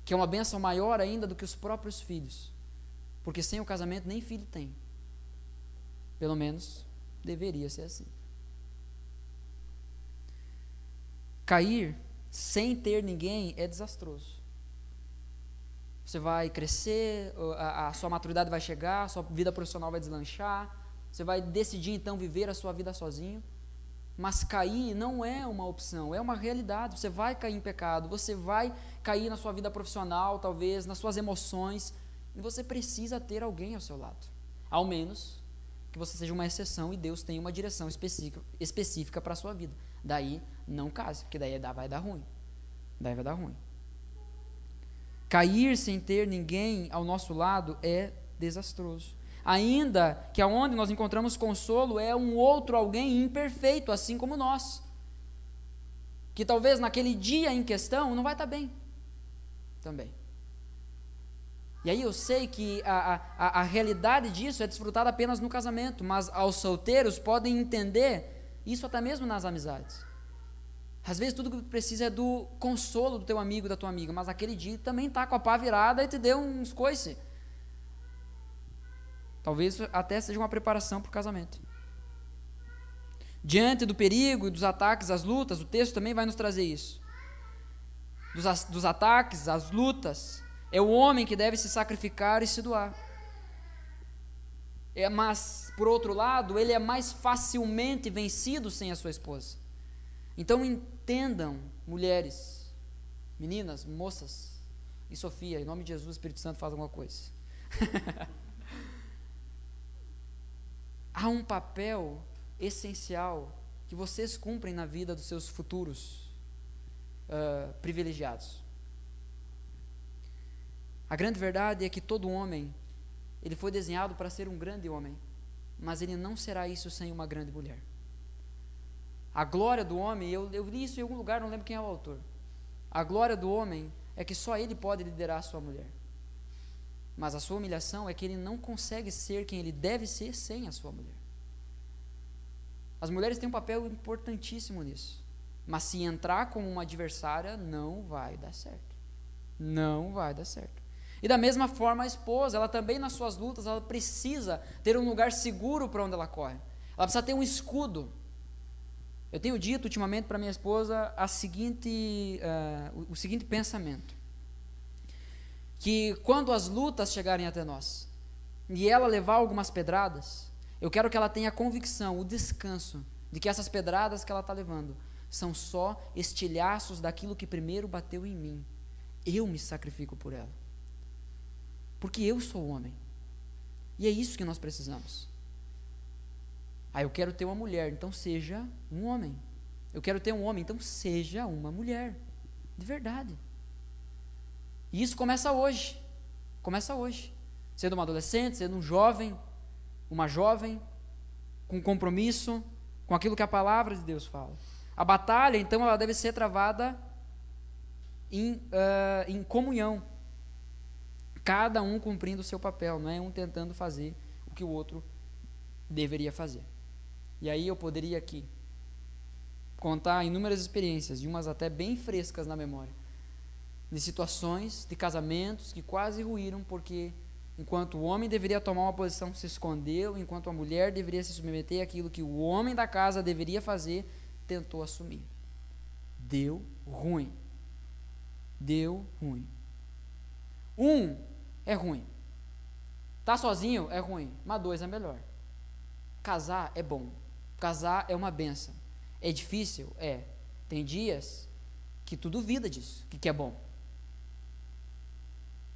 que é uma bênção maior ainda do que os próprios filhos. Porque sem o casamento nem filho tem. Pelo menos deveria ser assim. Cair sem ter ninguém é desastroso. Você vai crescer, a, a, sua maturidade vai chegar, a sua vida profissional vai deslanchar, você vai decidir então viver a sua vida sozinho. Mas cair não é uma opção, é uma realidade. Você vai cair em pecado, você vai cair na sua vida profissional, talvez, nas suas emoções, e você precisa ter alguém ao seu lado. Ao menos que você seja uma exceção e Deus tem uma direção específica, específica para a sua vida. Daí, não case, porque daí vai dar ruim. Daí vai dar ruim. Cair sem ter ninguém ao nosso lado é desastroso. Ainda que aonde nós encontramos consolo é um outro alguém imperfeito, assim como nós. Que talvez naquele dia em questão não vai estar bem. Também. E aí eu sei que a, a, a realidade disso é desfrutada apenas no casamento, mas aos solteiros podem entender isso até mesmo nas amizades. Às vezes tudo que precisa é do consolo do teu amigo, da tua amiga, mas aquele dia também está com a pá virada e te deu uns coice. Talvez até seja uma preparação para o casamento. Diante do perigo e dos ataques, as lutas, o texto também vai nos trazer isso. Dos, dos ataques, as lutas, é o homem que deve se sacrificar e se doar. É, mas, por outro lado, ele é mais facilmente vencido sem a sua esposa. Então entendam, mulheres, meninas, moças, e Sofia, em nome de Jesus, Espírito Santo, faz alguma coisa. (laughs) Há um papel essencial que vocês cumprem na vida dos seus futuros uh, privilegiados. A grande verdade é que todo homem, ele foi desenhado para ser um grande homem, mas ele não será isso sem uma grande mulher. A glória do homem, eu, eu li isso em algum lugar, não lembro quem é o autor. A glória do homem é que só ele pode liderar a sua mulher. Mas a sua humilhação é que ele não consegue ser quem ele deve ser sem a sua mulher. As mulheres têm um papel importantíssimo nisso. Mas se entrar como uma adversária, não vai dar certo. Não vai dar certo. E da mesma forma a esposa, ela também nas suas lutas, ela precisa ter um lugar seguro para onde ela corre. Ela precisa ter um escudo. Eu tenho dito ultimamente para minha esposa a seguinte, uh, o, seguinte pensamento: que quando as lutas chegarem até nós e ela levar algumas pedradas, eu quero que ela tenha a convicção, o descanso de que essas pedradas que ela está levando são só estilhaços daquilo que primeiro bateu em mim. Eu me sacrifico por ela. Porque eu sou homem. E é isso que nós precisamos. Ah, eu quero ter uma mulher, então seja um homem. Eu quero ter um homem, então seja uma mulher. De verdade. E isso começa hoje. Começa hoje. Sendo uma adolescente, sendo um jovem, uma jovem, com compromisso com aquilo que a palavra de Deus fala. A batalha, então, ela deve ser travada em, uh, em comunhão. Cada um cumprindo o seu papel, não é um tentando fazer o que o outro deveria fazer. E aí eu poderia aqui contar inúmeras experiências, e umas até bem frescas na memória, de situações, de casamentos que quase ruíram porque enquanto o homem deveria tomar uma posição, se escondeu, enquanto a mulher deveria se submeter àquilo que o homem da casa deveria fazer, tentou assumir. Deu ruim. Deu ruim. Um é ruim. Tá sozinho é ruim, mas dois é melhor. Casar é bom. Casar é uma benção. É difícil? É. Tem dias que tu duvida disso, que, que é bom.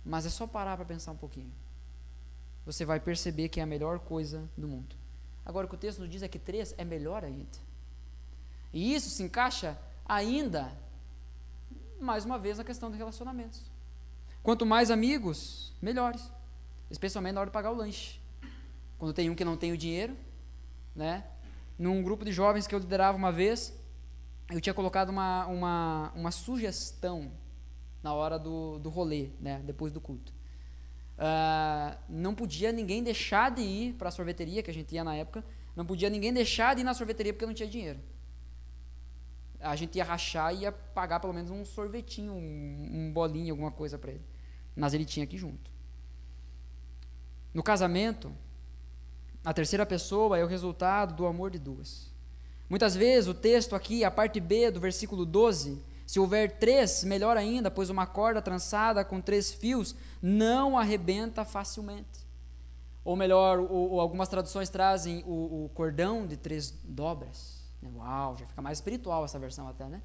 Mas é só parar para pensar um pouquinho. Você vai perceber que é a melhor coisa do mundo. Agora, o que o texto nos diz é que três é melhor ainda. E isso se encaixa ainda, mais uma vez, na questão de relacionamentos. Quanto mais amigos, melhores. Especialmente na hora de pagar o lanche. Quando tem um que não tem o dinheiro, né? Num grupo de jovens que eu liderava uma vez, eu tinha colocado uma, uma, uma sugestão na hora do, do rolê, né? Depois do culto. Uh, não podia ninguém deixar de ir para a sorveteria que a gente ia na época, não podia ninguém deixar de ir na sorveteria porque não tinha dinheiro a gente ia rachar e ia pagar pelo menos um sorvetinho, um, um bolinho, alguma coisa para ele. Mas ele tinha aqui junto. No casamento, a terceira pessoa é o resultado do amor de duas. Muitas vezes o texto aqui, a parte B do versículo 12, se houver três, melhor ainda, pois uma corda trançada com três fios não arrebenta facilmente. Ou melhor, ou, ou algumas traduções trazem o, o cordão de três dobras. Uau, já fica mais espiritual essa versão até, né?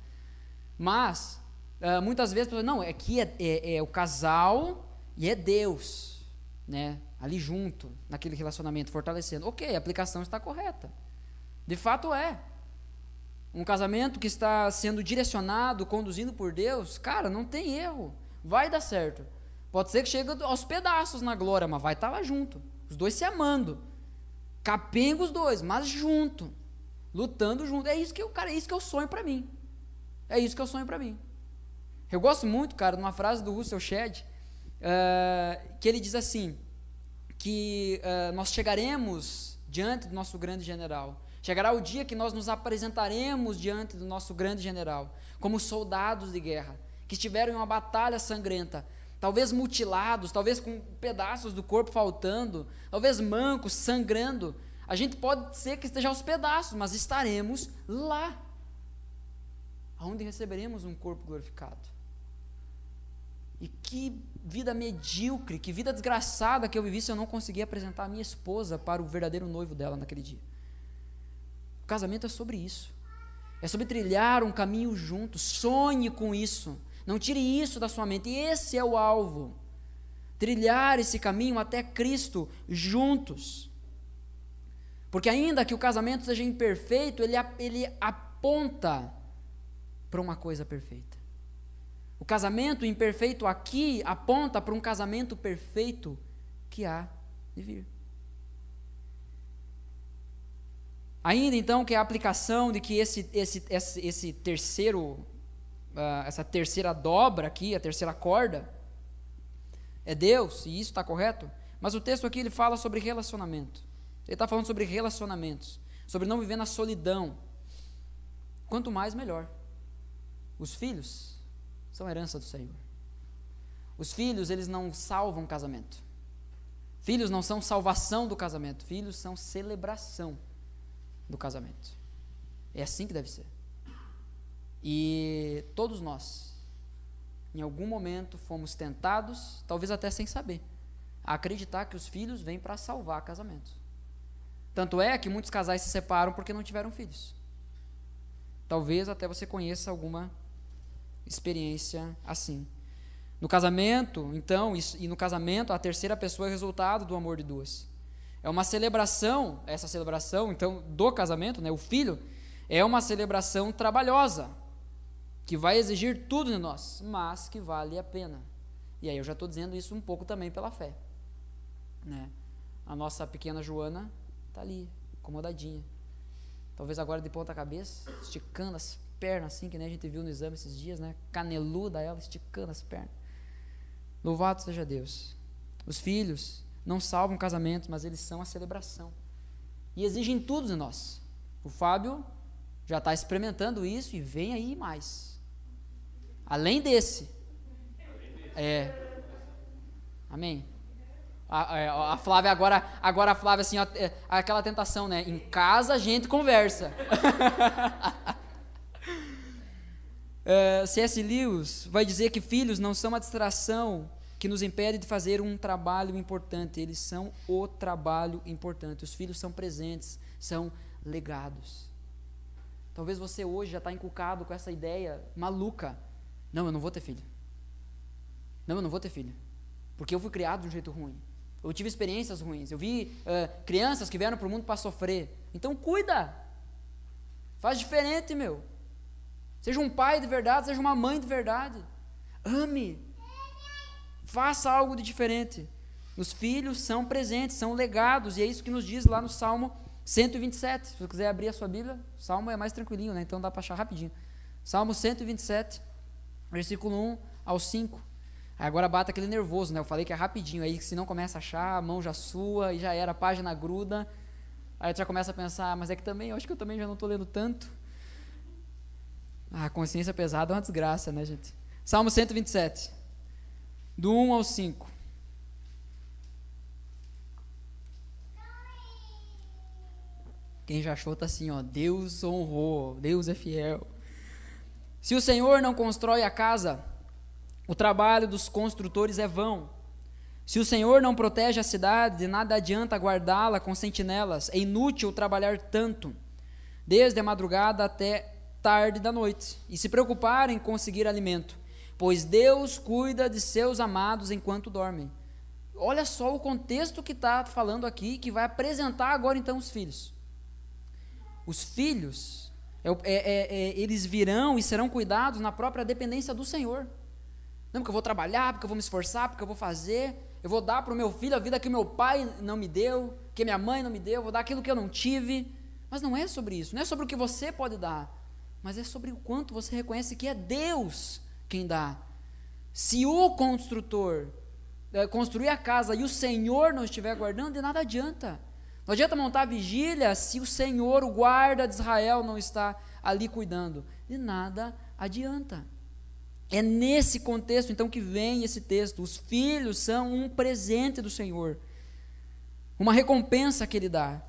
Mas, uh, muitas vezes, não, aqui é, é, é, o casal e é Deus, né? Ali junto, naquele relacionamento, fortalecendo. Ok, a aplicação está correta. De fato é. Um casamento que está sendo direcionado, conduzido por Deus, cara, não tem erro. Vai dar certo. Pode ser que chegue aos pedaços na glória, mas vai estar lá junto. Os dois se amando. Capenga os dois, mas junto lutando junto. É isso que eu, cara, é isso que eu sonho para mim. É isso que eu sonho para mim. Eu gosto muito, cara, de uma frase do Russell Shedd, uh, que ele diz assim, que uh, nós chegaremos diante do nosso grande general. Chegará o dia que nós nos apresentaremos diante do nosso grande general, como soldados de guerra, que estiveram em uma batalha sangrenta, talvez mutilados, talvez com pedaços do corpo faltando, talvez mancos, sangrando, a gente pode ser que esteja aos pedaços, mas estaremos lá, onde receberemos um corpo glorificado. E que vida medíocre, que vida desgraçada que eu vivi se eu não conseguir apresentar a minha esposa para o verdadeiro noivo dela naquele dia. O casamento é sobre isso. É sobre trilhar um caminho juntos. Sonhe com isso. Não tire isso da sua mente. Esse é o alvo. Trilhar esse caminho até Cristo juntos. Porque ainda que o casamento seja imperfeito, ele, ele aponta para uma coisa perfeita. O casamento imperfeito aqui aponta para um casamento perfeito que há de vir. Ainda então que a aplicação de que esse, esse, esse, esse terceiro, uh, essa terceira dobra aqui, a terceira corda, é Deus, e isso está correto, mas o texto aqui ele fala sobre relacionamento. Ele está falando sobre relacionamentos, sobre não viver na solidão. Quanto mais, melhor. Os filhos são herança do Senhor. Os filhos, eles não salvam o casamento. Filhos não são salvação do casamento, filhos são celebração do casamento. É assim que deve ser. E todos nós, em algum momento, fomos tentados, talvez até sem saber, a acreditar que os filhos vêm para salvar casamentos. Tanto é que muitos casais se separam porque não tiveram filhos. Talvez até você conheça alguma experiência assim. No casamento, então, e no casamento, a terceira pessoa é resultado do amor de duas. É uma celebração, essa celebração, então, do casamento, né, o filho, é uma celebração trabalhosa, que vai exigir tudo de nós, mas que vale a pena. E aí eu já estou dizendo isso um pouco também pela fé. Né? A nossa pequena Joana está ali, acomodadinha. Talvez agora de ponta cabeça, esticando as pernas, assim, que nem a gente viu no exame esses dias, né? Caneluda ela, esticando as pernas. Louvado seja Deus. Os filhos não salvam casamentos, mas eles são a celebração. E exigem tudo de nós. O Fábio já está experimentando isso e vem aí mais. Além desse. É. Amém. A, é, a, a, Flávia agora, agora a Flávia assim, é, aquela tentação, né? Em casa a gente conversa. (laughs) é, C.S. Lewis vai dizer que filhos não são uma distração que nos impede de fazer um trabalho importante. Eles são o trabalho importante. Os filhos são presentes, são legados. Talvez você hoje já está inculcado com essa ideia maluca. Não, eu não vou ter filho. Não, eu não vou ter filho. Porque eu fui criado de um jeito ruim. Eu tive experiências ruins. Eu vi uh, crianças que vieram para o mundo para sofrer. Então cuida. Faz diferente, meu. Seja um pai de verdade, seja uma mãe de verdade. Ame. Faça algo de diferente. Os filhos são presentes, são legados, e é isso que nos diz lá no Salmo 127. Se você quiser abrir a sua Bíblia, o Salmo é mais tranquilinho, né? Então dá para achar rapidinho. Salmo 127, versículo 1 ao 5. Aí agora bata aquele nervoso, né? Eu falei que é rapidinho, aí se não começa a achar, a mão já sua e já era, a página gruda. Aí tu já começa a pensar, mas é que também, eu acho que eu também já não estou lendo tanto. A consciência pesada é uma desgraça, né, gente? Salmo 127, do 1 ao 5. Quem já achou tá assim, ó, Deus honrou, Deus é fiel. Se o Senhor não constrói a casa, o trabalho dos construtores é vão. Se o Senhor não protege a cidade, de nada adianta guardá-la com sentinelas. É inútil trabalhar tanto, desde a madrugada até tarde da noite, e se preocupar em conseguir alimento, pois Deus cuida de seus amados enquanto dormem. Olha só o contexto que está falando aqui, que vai apresentar agora então os filhos. Os filhos, é, é, é, é eles virão e serão cuidados na própria dependência do Senhor. Não, porque eu vou trabalhar, porque eu vou me esforçar, porque eu vou fazer. Eu vou dar para o meu filho a vida que meu pai não me deu, que minha mãe não me deu, vou dar aquilo que eu não tive. Mas não é sobre isso, não é sobre o que você pode dar, mas é sobre o quanto você reconhece que é Deus quem dá. Se o construtor é, construir a casa e o Senhor não estiver guardando, de nada adianta. Não adianta montar a vigília se o Senhor, o guarda de Israel, não está ali cuidando. De nada adianta. É nesse contexto, então, que vem esse texto. Os filhos são um presente do Senhor, uma recompensa que Ele dá.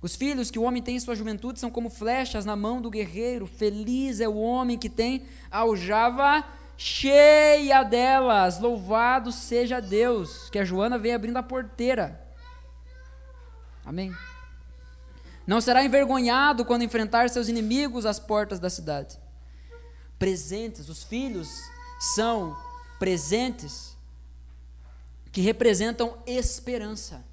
Os filhos que o homem tem em sua juventude são como flechas na mão do guerreiro. Feliz é o homem que tem a aljava cheia delas. Louvado seja Deus. Que a Joana vem abrindo a porteira. Amém. Não será envergonhado quando enfrentar seus inimigos às portas da cidade presentes. Os filhos são presentes que representam esperança.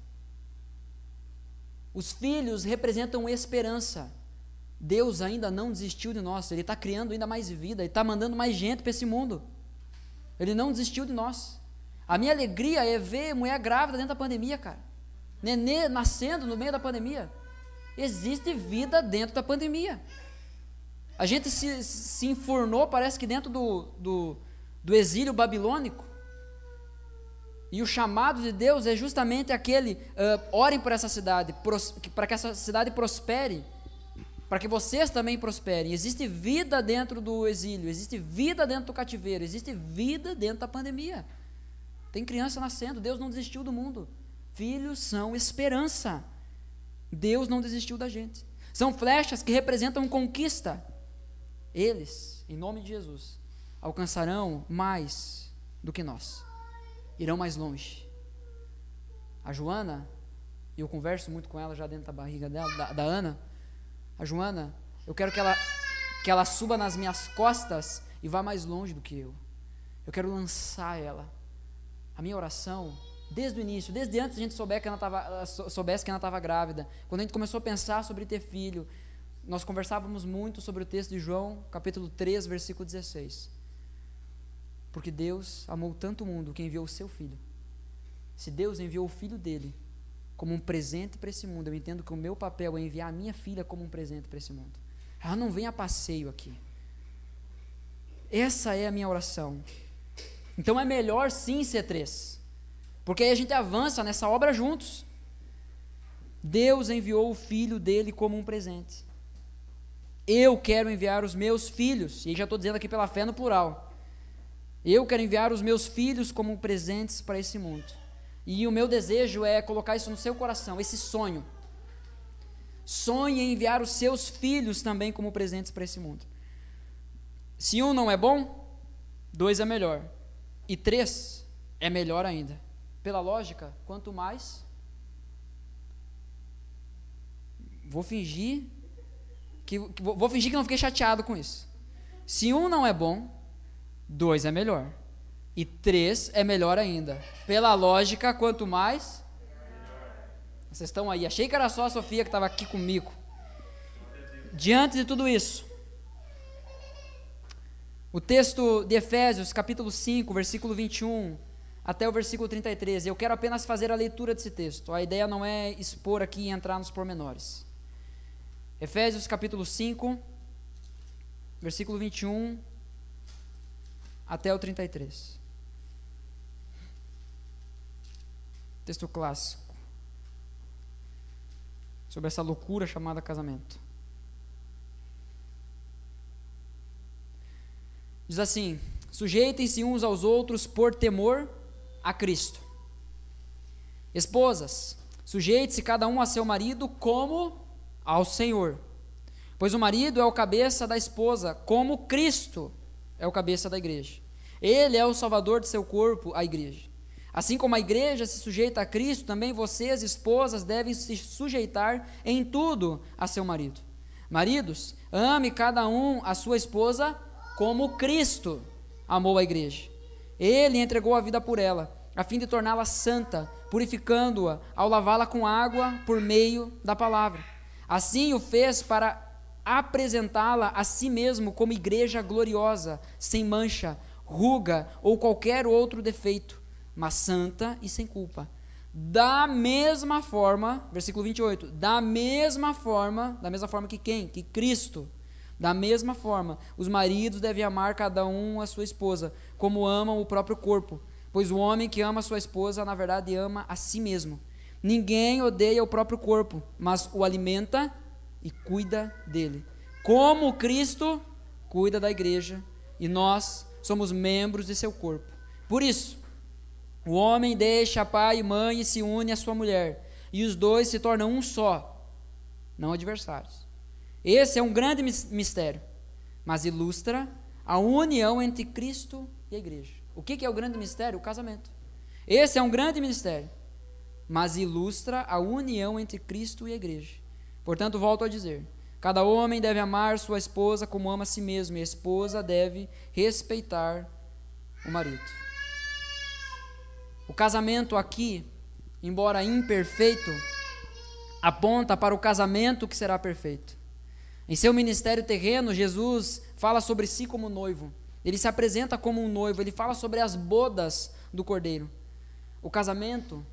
Os filhos representam esperança. Deus ainda não desistiu de nós, Ele está criando ainda mais vida, Ele está mandando mais gente para esse mundo. Ele não desistiu de nós. A minha alegria é ver mulher grávida dentro da pandemia, cara. Nenê nascendo no meio da pandemia. Existe vida dentro da pandemia. A gente se, se enfurnou, parece que dentro do, do, do exílio babilônico. E o chamado de Deus é justamente aquele: uh, orem por essa cidade, para que essa cidade prospere. para que vocês também prosperem. Existe vida dentro do exílio, existe vida dentro do cativeiro, existe vida dentro da pandemia. Tem criança nascendo, Deus não desistiu do mundo. Filhos são esperança. Deus não desistiu da gente. São flechas que representam conquista. Eles, em nome de Jesus, alcançarão mais do que nós. Irão mais longe. A Joana, e eu converso muito com ela já dentro da barriga dela, da, da Ana, a Joana, eu quero que ela, que ela suba nas minhas costas e vá mais longe do que eu. Eu quero lançar ela. A minha oração, desde o início, desde antes a gente souber que ela tava, soubesse que ela estava grávida, quando a gente começou a pensar sobre ter filho, nós conversávamos muito sobre o texto de João, capítulo 3, versículo 16. Porque Deus amou tanto o mundo que enviou o seu filho. Se Deus enviou o filho dele como um presente para esse mundo. Eu entendo que o meu papel é enviar a minha filha como um presente para esse mundo. Ela não vem a passeio aqui. Essa é a minha oração. Então é melhor sim ser três. Porque aí a gente avança nessa obra juntos. Deus enviou o filho dele como um presente. Eu quero enviar os meus filhos, e já estou dizendo aqui pela fé no plural. Eu quero enviar os meus filhos como presentes para esse mundo. E o meu desejo é colocar isso no seu coração, esse sonho. Sonhe em enviar os seus filhos também como presentes para esse mundo. Se um não é bom, dois é melhor. E três é melhor ainda. Pela lógica, quanto mais. Vou fingir que, vou fingir que não fiquei chateado com isso. Se um não é bom, dois é melhor. E três é melhor ainda. Pela lógica, quanto mais. Vocês estão aí. Achei que era só a Sofia que estava aqui comigo. Diante de tudo isso, o texto de Efésios, capítulo 5, versículo 21 até o versículo 33. Eu quero apenas fazer a leitura desse texto. A ideia não é expor aqui e entrar nos pormenores. Efésios, capítulo 5, versículo 21 até o 33. Texto clássico. Sobre essa loucura chamada casamento. Diz assim: Sujeitem-se uns aos outros por temor a Cristo. Esposas, sujeite-se cada um a seu marido como ao Senhor. Pois o marido é o cabeça da esposa, como Cristo é o cabeça da igreja. Ele é o salvador de seu corpo, a igreja. Assim como a igreja se sujeita a Cristo, também vocês, esposas, devem se sujeitar em tudo a seu marido. Maridos, ame cada um a sua esposa como Cristo amou a igreja. Ele entregou a vida por ela, a fim de torná-la santa, purificando-a ao lavá-la com água por meio da palavra. Assim o fez para apresentá-la a si mesmo como igreja gloriosa, sem mancha, ruga ou qualquer outro defeito mas santa e sem culpa. Da mesma forma, versículo 28, da mesma forma, da mesma forma que quem? Que Cristo. Da mesma forma, os maridos devem amar cada um a sua esposa, como amam o próprio corpo, pois o homem que ama a sua esposa, na verdade, ama a si mesmo. Ninguém odeia o próprio corpo, mas o alimenta e cuida dele. Como Cristo cuida da igreja, e nós somos membros de seu corpo. Por isso, o homem deixa pai e mãe e se une à sua mulher, e os dois se tornam um só, não adversários. Esse é um grande mistério, mas ilustra a união entre Cristo e a igreja. O que é o grande mistério? O casamento. Esse é um grande mistério, mas ilustra a união entre Cristo e a igreja. Portanto, volto a dizer: cada homem deve amar sua esposa como ama a si mesmo, e a esposa deve respeitar o marido. O casamento aqui, embora imperfeito, aponta para o casamento que será perfeito. Em seu ministério terreno, Jesus fala sobre si como noivo. Ele se apresenta como um noivo, ele fala sobre as bodas do cordeiro. O casamento,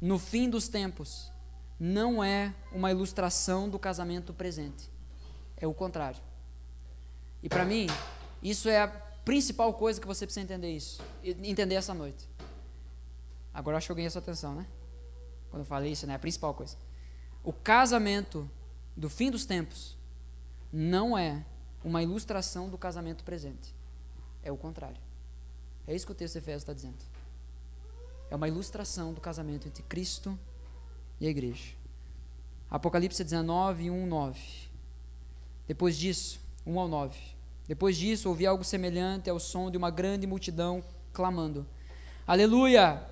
no fim dos tempos, não é uma ilustração do casamento presente. É o contrário. E para mim, isso é a principal coisa que você precisa entender isso, entender essa noite. Agora acho que eu ganhei a sua atenção, né? Quando eu falei isso, né? A principal coisa. O casamento do fim dos tempos não é uma ilustração do casamento presente. É o contrário. É isso que o texto de Efésios está dizendo. É uma ilustração do casamento entre Cristo e a igreja. Apocalipse 19, 1, 9. Depois disso, 1 ao 9. Depois disso, ouvi algo semelhante ao som de uma grande multidão clamando: Aleluia!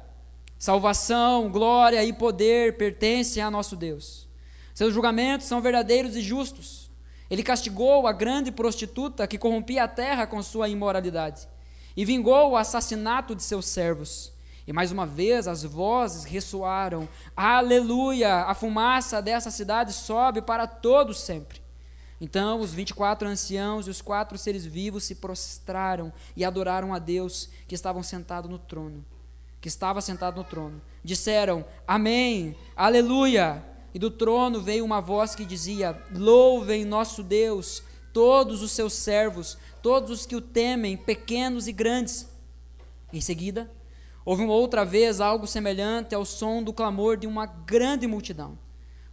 Salvação, glória e poder pertencem a nosso Deus. Seus julgamentos são verdadeiros e justos. Ele castigou a grande prostituta que corrompia a terra com sua imoralidade e vingou o assassinato de seus servos. E mais uma vez as vozes ressoaram: Aleluia! A fumaça dessa cidade sobe para todos sempre. Então os vinte e quatro anciãos e os quatro seres vivos se prostraram e adoraram a Deus que estavam sentado no trono, que estava sentado no trono. Disseram: Amém, Aleluia! E do trono veio uma voz que dizia: Louvem nosso Deus, todos os seus servos, todos os que o temem, pequenos e grandes. Em seguida, houve uma outra vez algo semelhante ao som do clamor de uma grande multidão,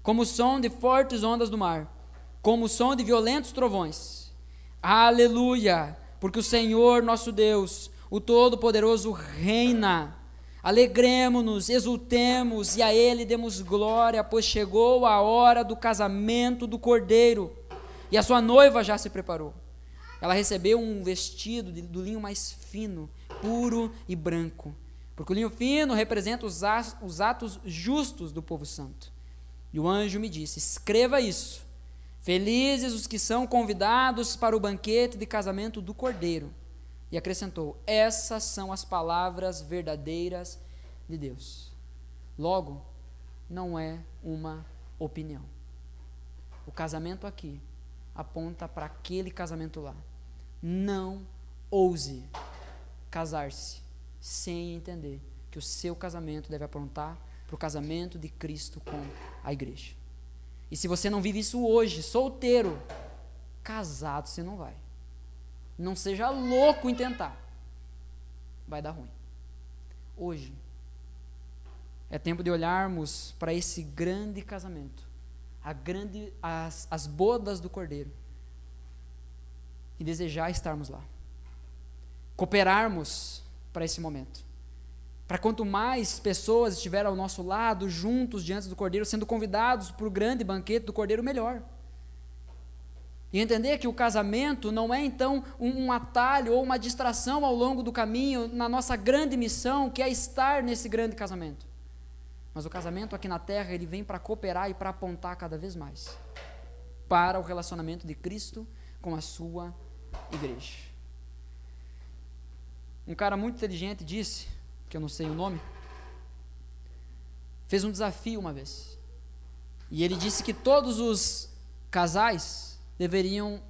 como o som de fortes ondas do mar, como o som de violentos trovões. Aleluia! Porque o Senhor nosso Deus, o Todo-Poderoso, reina. Alegremos-nos, exultemos e a Ele demos glória, pois chegou a hora do casamento do Cordeiro e a sua noiva já se preparou. Ela recebeu um vestido de, do linho mais fino, puro e branco, porque o linho fino representa os, os atos justos do povo santo. E o anjo me disse: Escreva isso. Felizes os que são convidados para o banquete de casamento do Cordeiro. E acrescentou: Essas são as palavras verdadeiras de Deus. Logo, não é uma opinião. O casamento aqui aponta para aquele casamento lá. Não ouse casar-se sem entender que o seu casamento deve apontar para o casamento de Cristo com a igreja. E se você não vive isso hoje, solteiro, casado você não vai. Não seja louco em tentar. Vai dar ruim. Hoje é tempo de olharmos para esse grande casamento, a grande, as, as bodas do Cordeiro e desejar estarmos lá. Cooperarmos para esse momento. Para quanto mais pessoas estiverem ao nosso lado, juntos diante do Cordeiro, sendo convidados para o grande banquete do Cordeiro, melhor. E entender que o casamento não é então um, um, atalho ou uma distração ao longo do caminho na nossa grande missão, que é estar nesse grande casamento. Mas o casamento aqui na terra, ele vem para cooperar e para apontar cada vez mais para o relacionamento de Cristo com a sua igreja. Um cara muito inteligente disse, que eu não sei o nome, fez um desafio uma vez. E ele disse que todos os casais deveriam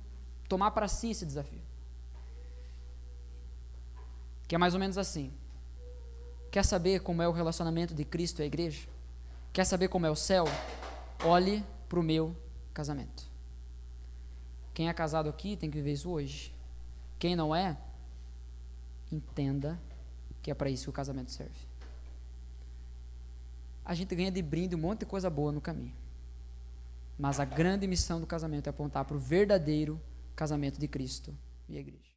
tomar para si esse desafio. Que é mais ou menos assim. Quer saber como é o relacionamento de Cristo e a igreja? Quer saber como é o céu? Olhe para o meu casamento. Quem é casado aqui tem que viver isso hoje. Quem não é, entenda que é para isso que o casamento serve. A gente ganha de brinde um monte de coisa boa no caminho. Mas a grande missão do casamento é apontar para o verdadeiro casamento de Cristo e a igreja.